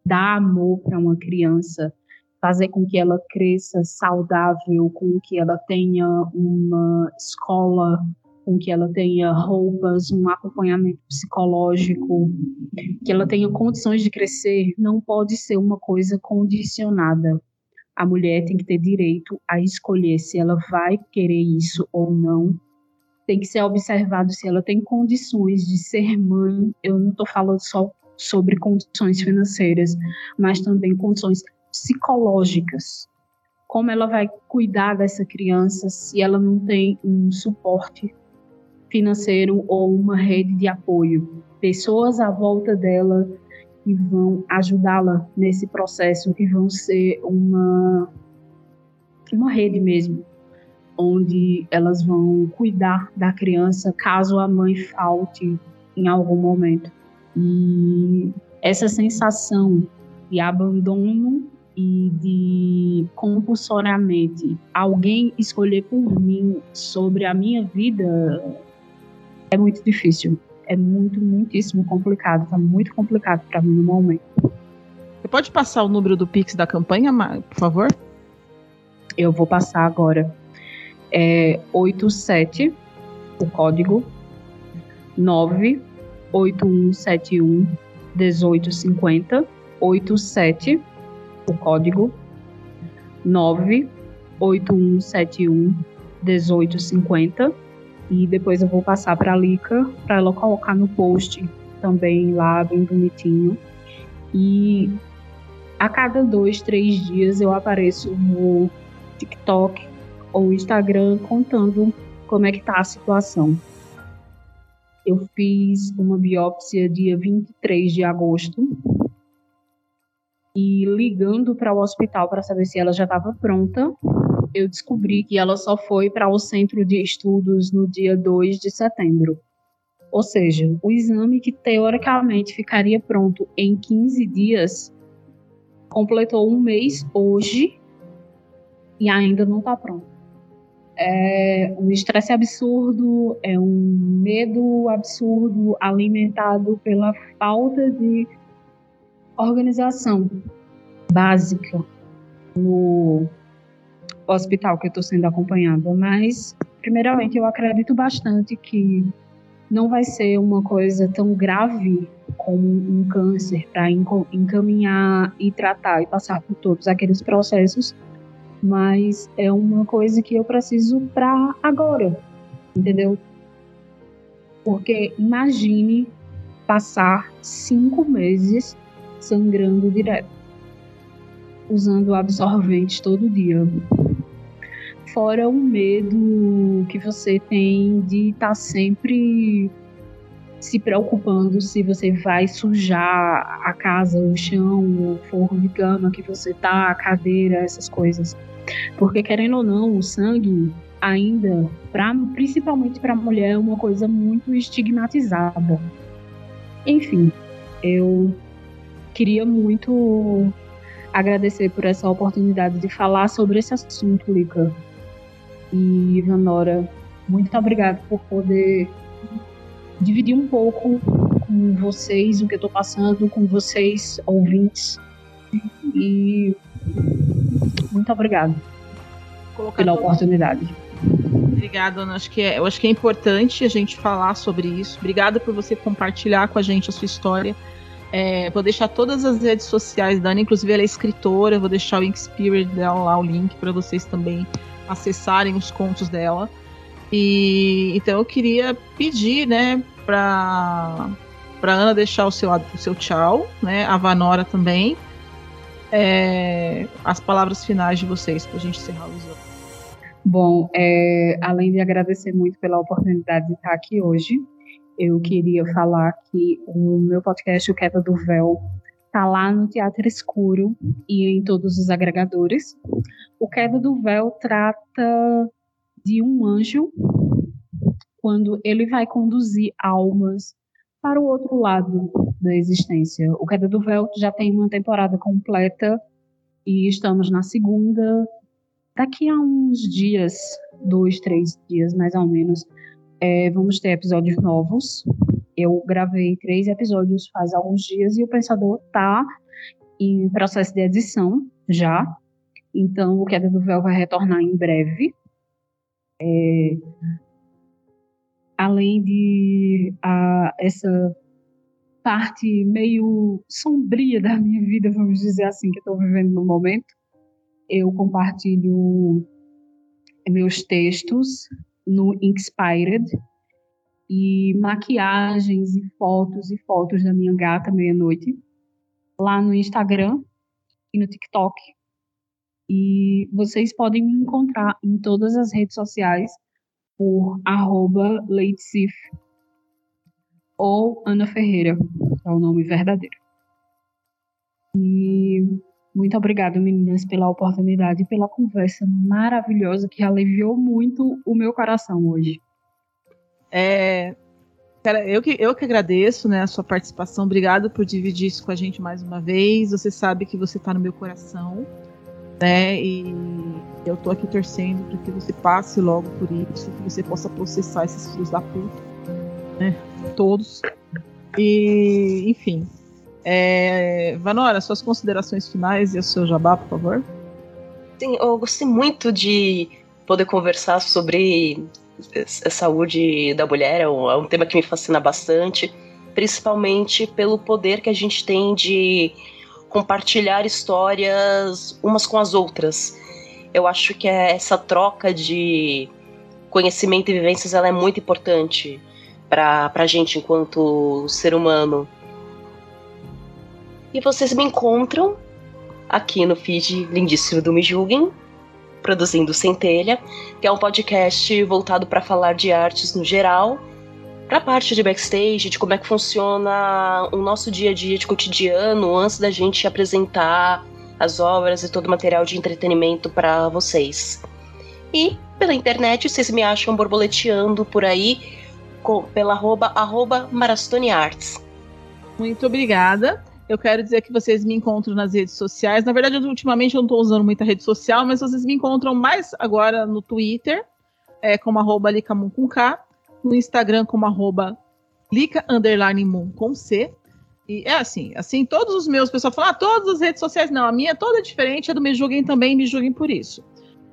Dar amor para uma criança, fazer com que ela cresça saudável, com que ela tenha uma escola, com que ela tenha roupas, um acompanhamento psicológico, que ela tenha condições de crescer, não pode ser uma coisa condicionada a mulher tem que ter direito a escolher se ela vai querer isso ou não. Tem que ser observado se ela tem condições de ser mãe. Eu não estou falando só sobre condições financeiras, mas também condições psicológicas. Como ela vai cuidar dessa criança se ela não tem um suporte financeiro ou uma rede de apoio? Pessoas à volta dela que vão ajudá-la nesse processo, que vão ser uma, uma rede mesmo, onde elas vão cuidar da criança caso a mãe falte em algum momento. E essa sensação de abandono e de compulsoriamente alguém escolher por mim sobre a minha vida é muito difícil. É muito, muitíssimo complicado. Tá muito complicado para mim no momento. Você pode passar o número do Pix da campanha, por favor? Eu vou passar agora. É 87, o código 98171 1850 87 o código 98171 1850 e depois eu vou passar para a Lica para ela colocar no post também lá bem bonitinho e a cada dois, três dias eu apareço no TikTok ou Instagram contando como é que tá a situação. Eu fiz uma biópsia dia 23 de agosto e ligando para o hospital para saber se ela já estava pronta, eu descobri que ela só foi para o centro de estudos no dia 2 de setembro. Ou seja, o exame que teoricamente ficaria pronto em 15 dias completou um mês hoje e ainda não está pronto. É um estresse absurdo, é um medo absurdo alimentado pela falta de organização básica no hospital que eu estou sendo acompanhada, mas primeiramente eu acredito bastante que não vai ser uma coisa tão grave como um câncer para encaminhar e tratar e passar por todos aqueles processos, mas é uma coisa que eu preciso para agora, entendeu? Porque imagine passar cinco meses sangrando direto, usando absorventes todo dia. Fora o medo que você tem de estar tá sempre se preocupando se você vai sujar a casa, o chão, o forro de cama que você tá, a cadeira, essas coisas. Porque querendo ou não, o sangue ainda, pra, principalmente para a mulher, é uma coisa muito estigmatizada. Enfim, eu queria muito agradecer por essa oportunidade de falar sobre esse assunto, Lica. E Vanora, muito obrigada por poder dividir um pouco com vocês o que eu estou passando, com vocês, ouvintes. E muito obrigada pela oportunidade. Obrigada, Ana. Acho que é, eu acho que é importante a gente falar sobre isso. Obrigada por você compartilhar com a gente a sua história. É, vou deixar todas as redes sociais da Ana, inclusive ela é escritora, vou deixar o Ink Spirit dela lá, o link para vocês também acessarem os contos dela. E então eu queria pedir, né, para para Ana deixar o seu o seu tchau, né, a Vanora também. É, as palavras finais de vocês para a gente encerrar os outros. Bom, é, além de agradecer muito pela oportunidade de estar aqui hoje, eu queria falar que o meu podcast, O Queda do Véu, tá lá no Teatro Escuro e em todos os agregadores. O Queda do Véu trata de um anjo quando ele vai conduzir almas para o outro lado da existência. O Queda do Véu já tem uma temporada completa e estamos na segunda. Daqui a uns dias, dois, três dias mais ou menos, é, vamos ter episódios novos. Eu gravei três episódios faz alguns dias e o Pensador tá em processo de edição já. Então, o Queda do Véu vai retornar em breve. É, além de a, essa parte meio sombria da minha vida, vamos dizer assim, que estou vivendo no momento, eu compartilho meus textos no Inspired. E maquiagens e fotos e fotos da minha gata meia-noite lá no Instagram e no TikTok. E vocês podem me encontrar em todas as redes sociais por arroba ou Ana Ferreira, é o nome verdadeiro. E muito obrigada, meninas, pela oportunidade e pela conversa maravilhosa que aliviou muito o meu coração hoje. É, cara, eu que, eu que agradeço né, a sua participação. Obrigado por dividir isso com a gente mais uma vez. Você sabe que você está no meu coração. Né, e eu tô aqui torcendo para que você passe logo por isso, que você possa processar esses filhos da puta, né? Todos. E, enfim, é, Vanora, suas considerações finais e o seu jabá, por favor. Sim, eu gostei muito de poder conversar sobre a saúde da mulher, é um, é um tema que me fascina bastante, principalmente pelo poder que a gente tem de compartilhar histórias umas com as outras. Eu acho que essa troca de conhecimento e vivências ela é muito importante para a gente enquanto ser humano. E vocês me encontram aqui no feed lindíssimo do Me Julguem, produzindo Centelha, que é um podcast voltado para falar de artes no geral, para a parte de backstage, de como é que funciona o nosso dia a dia de cotidiano antes da gente apresentar as obras e todo o material de entretenimento para vocês. E pela internet vocês me acham borboleteando por aí com, pela arroba, arroba Marastone Arts. Muito obrigada. Eu quero dizer que vocês me encontram nas redes sociais. Na verdade, ultimamente eu não estou usando muita rede social, mas vocês me encontram mais agora no Twitter, é, como arroba Licamun com K, no Instagram como arroba Lica underline Moon com C. E é assim, assim, todos os meus, pessoal fala, ah, todas as redes sociais, não, a minha é toda diferente, a do Me Julguem também, Me Julguem por isso.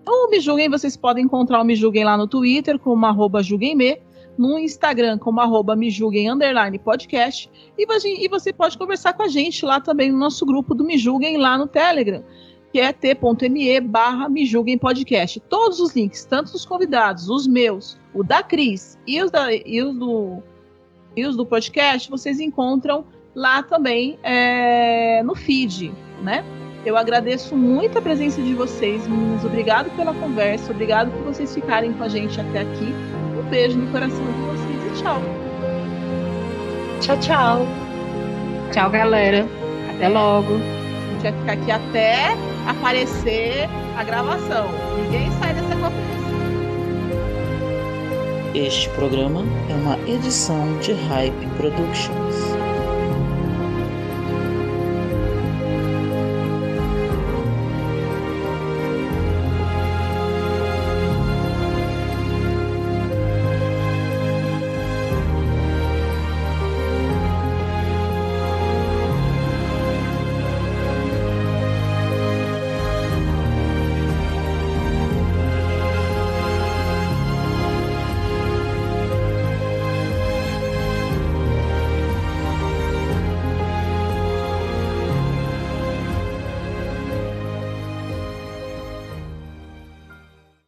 Então, o Me Julguem, vocês podem encontrar o Me Julguem lá no Twitter, como arroba Julguemme, no Instagram como arroba me julguem underline podcast e, você pode conversar com a gente lá também no nosso grupo do Me Julguem lá no Telegram, que é t.me barra me julguem podcast. Todos os links, tanto dos convidados, os meus, o da Cris e os, da, e os, do, e os do podcast, vocês encontram lá também é, no feed, né? Eu agradeço muito a presença de vocês, meninas. Obrigado pela conversa, obrigado por vocês ficarem com a gente até aqui beijo no coração de vocês e tchau. Tchau, tchau. Tchau, galera. Até logo. A gente vai ficar aqui até aparecer a gravação. Ninguém sai dessa conferência. Este programa é uma edição de Hype Productions.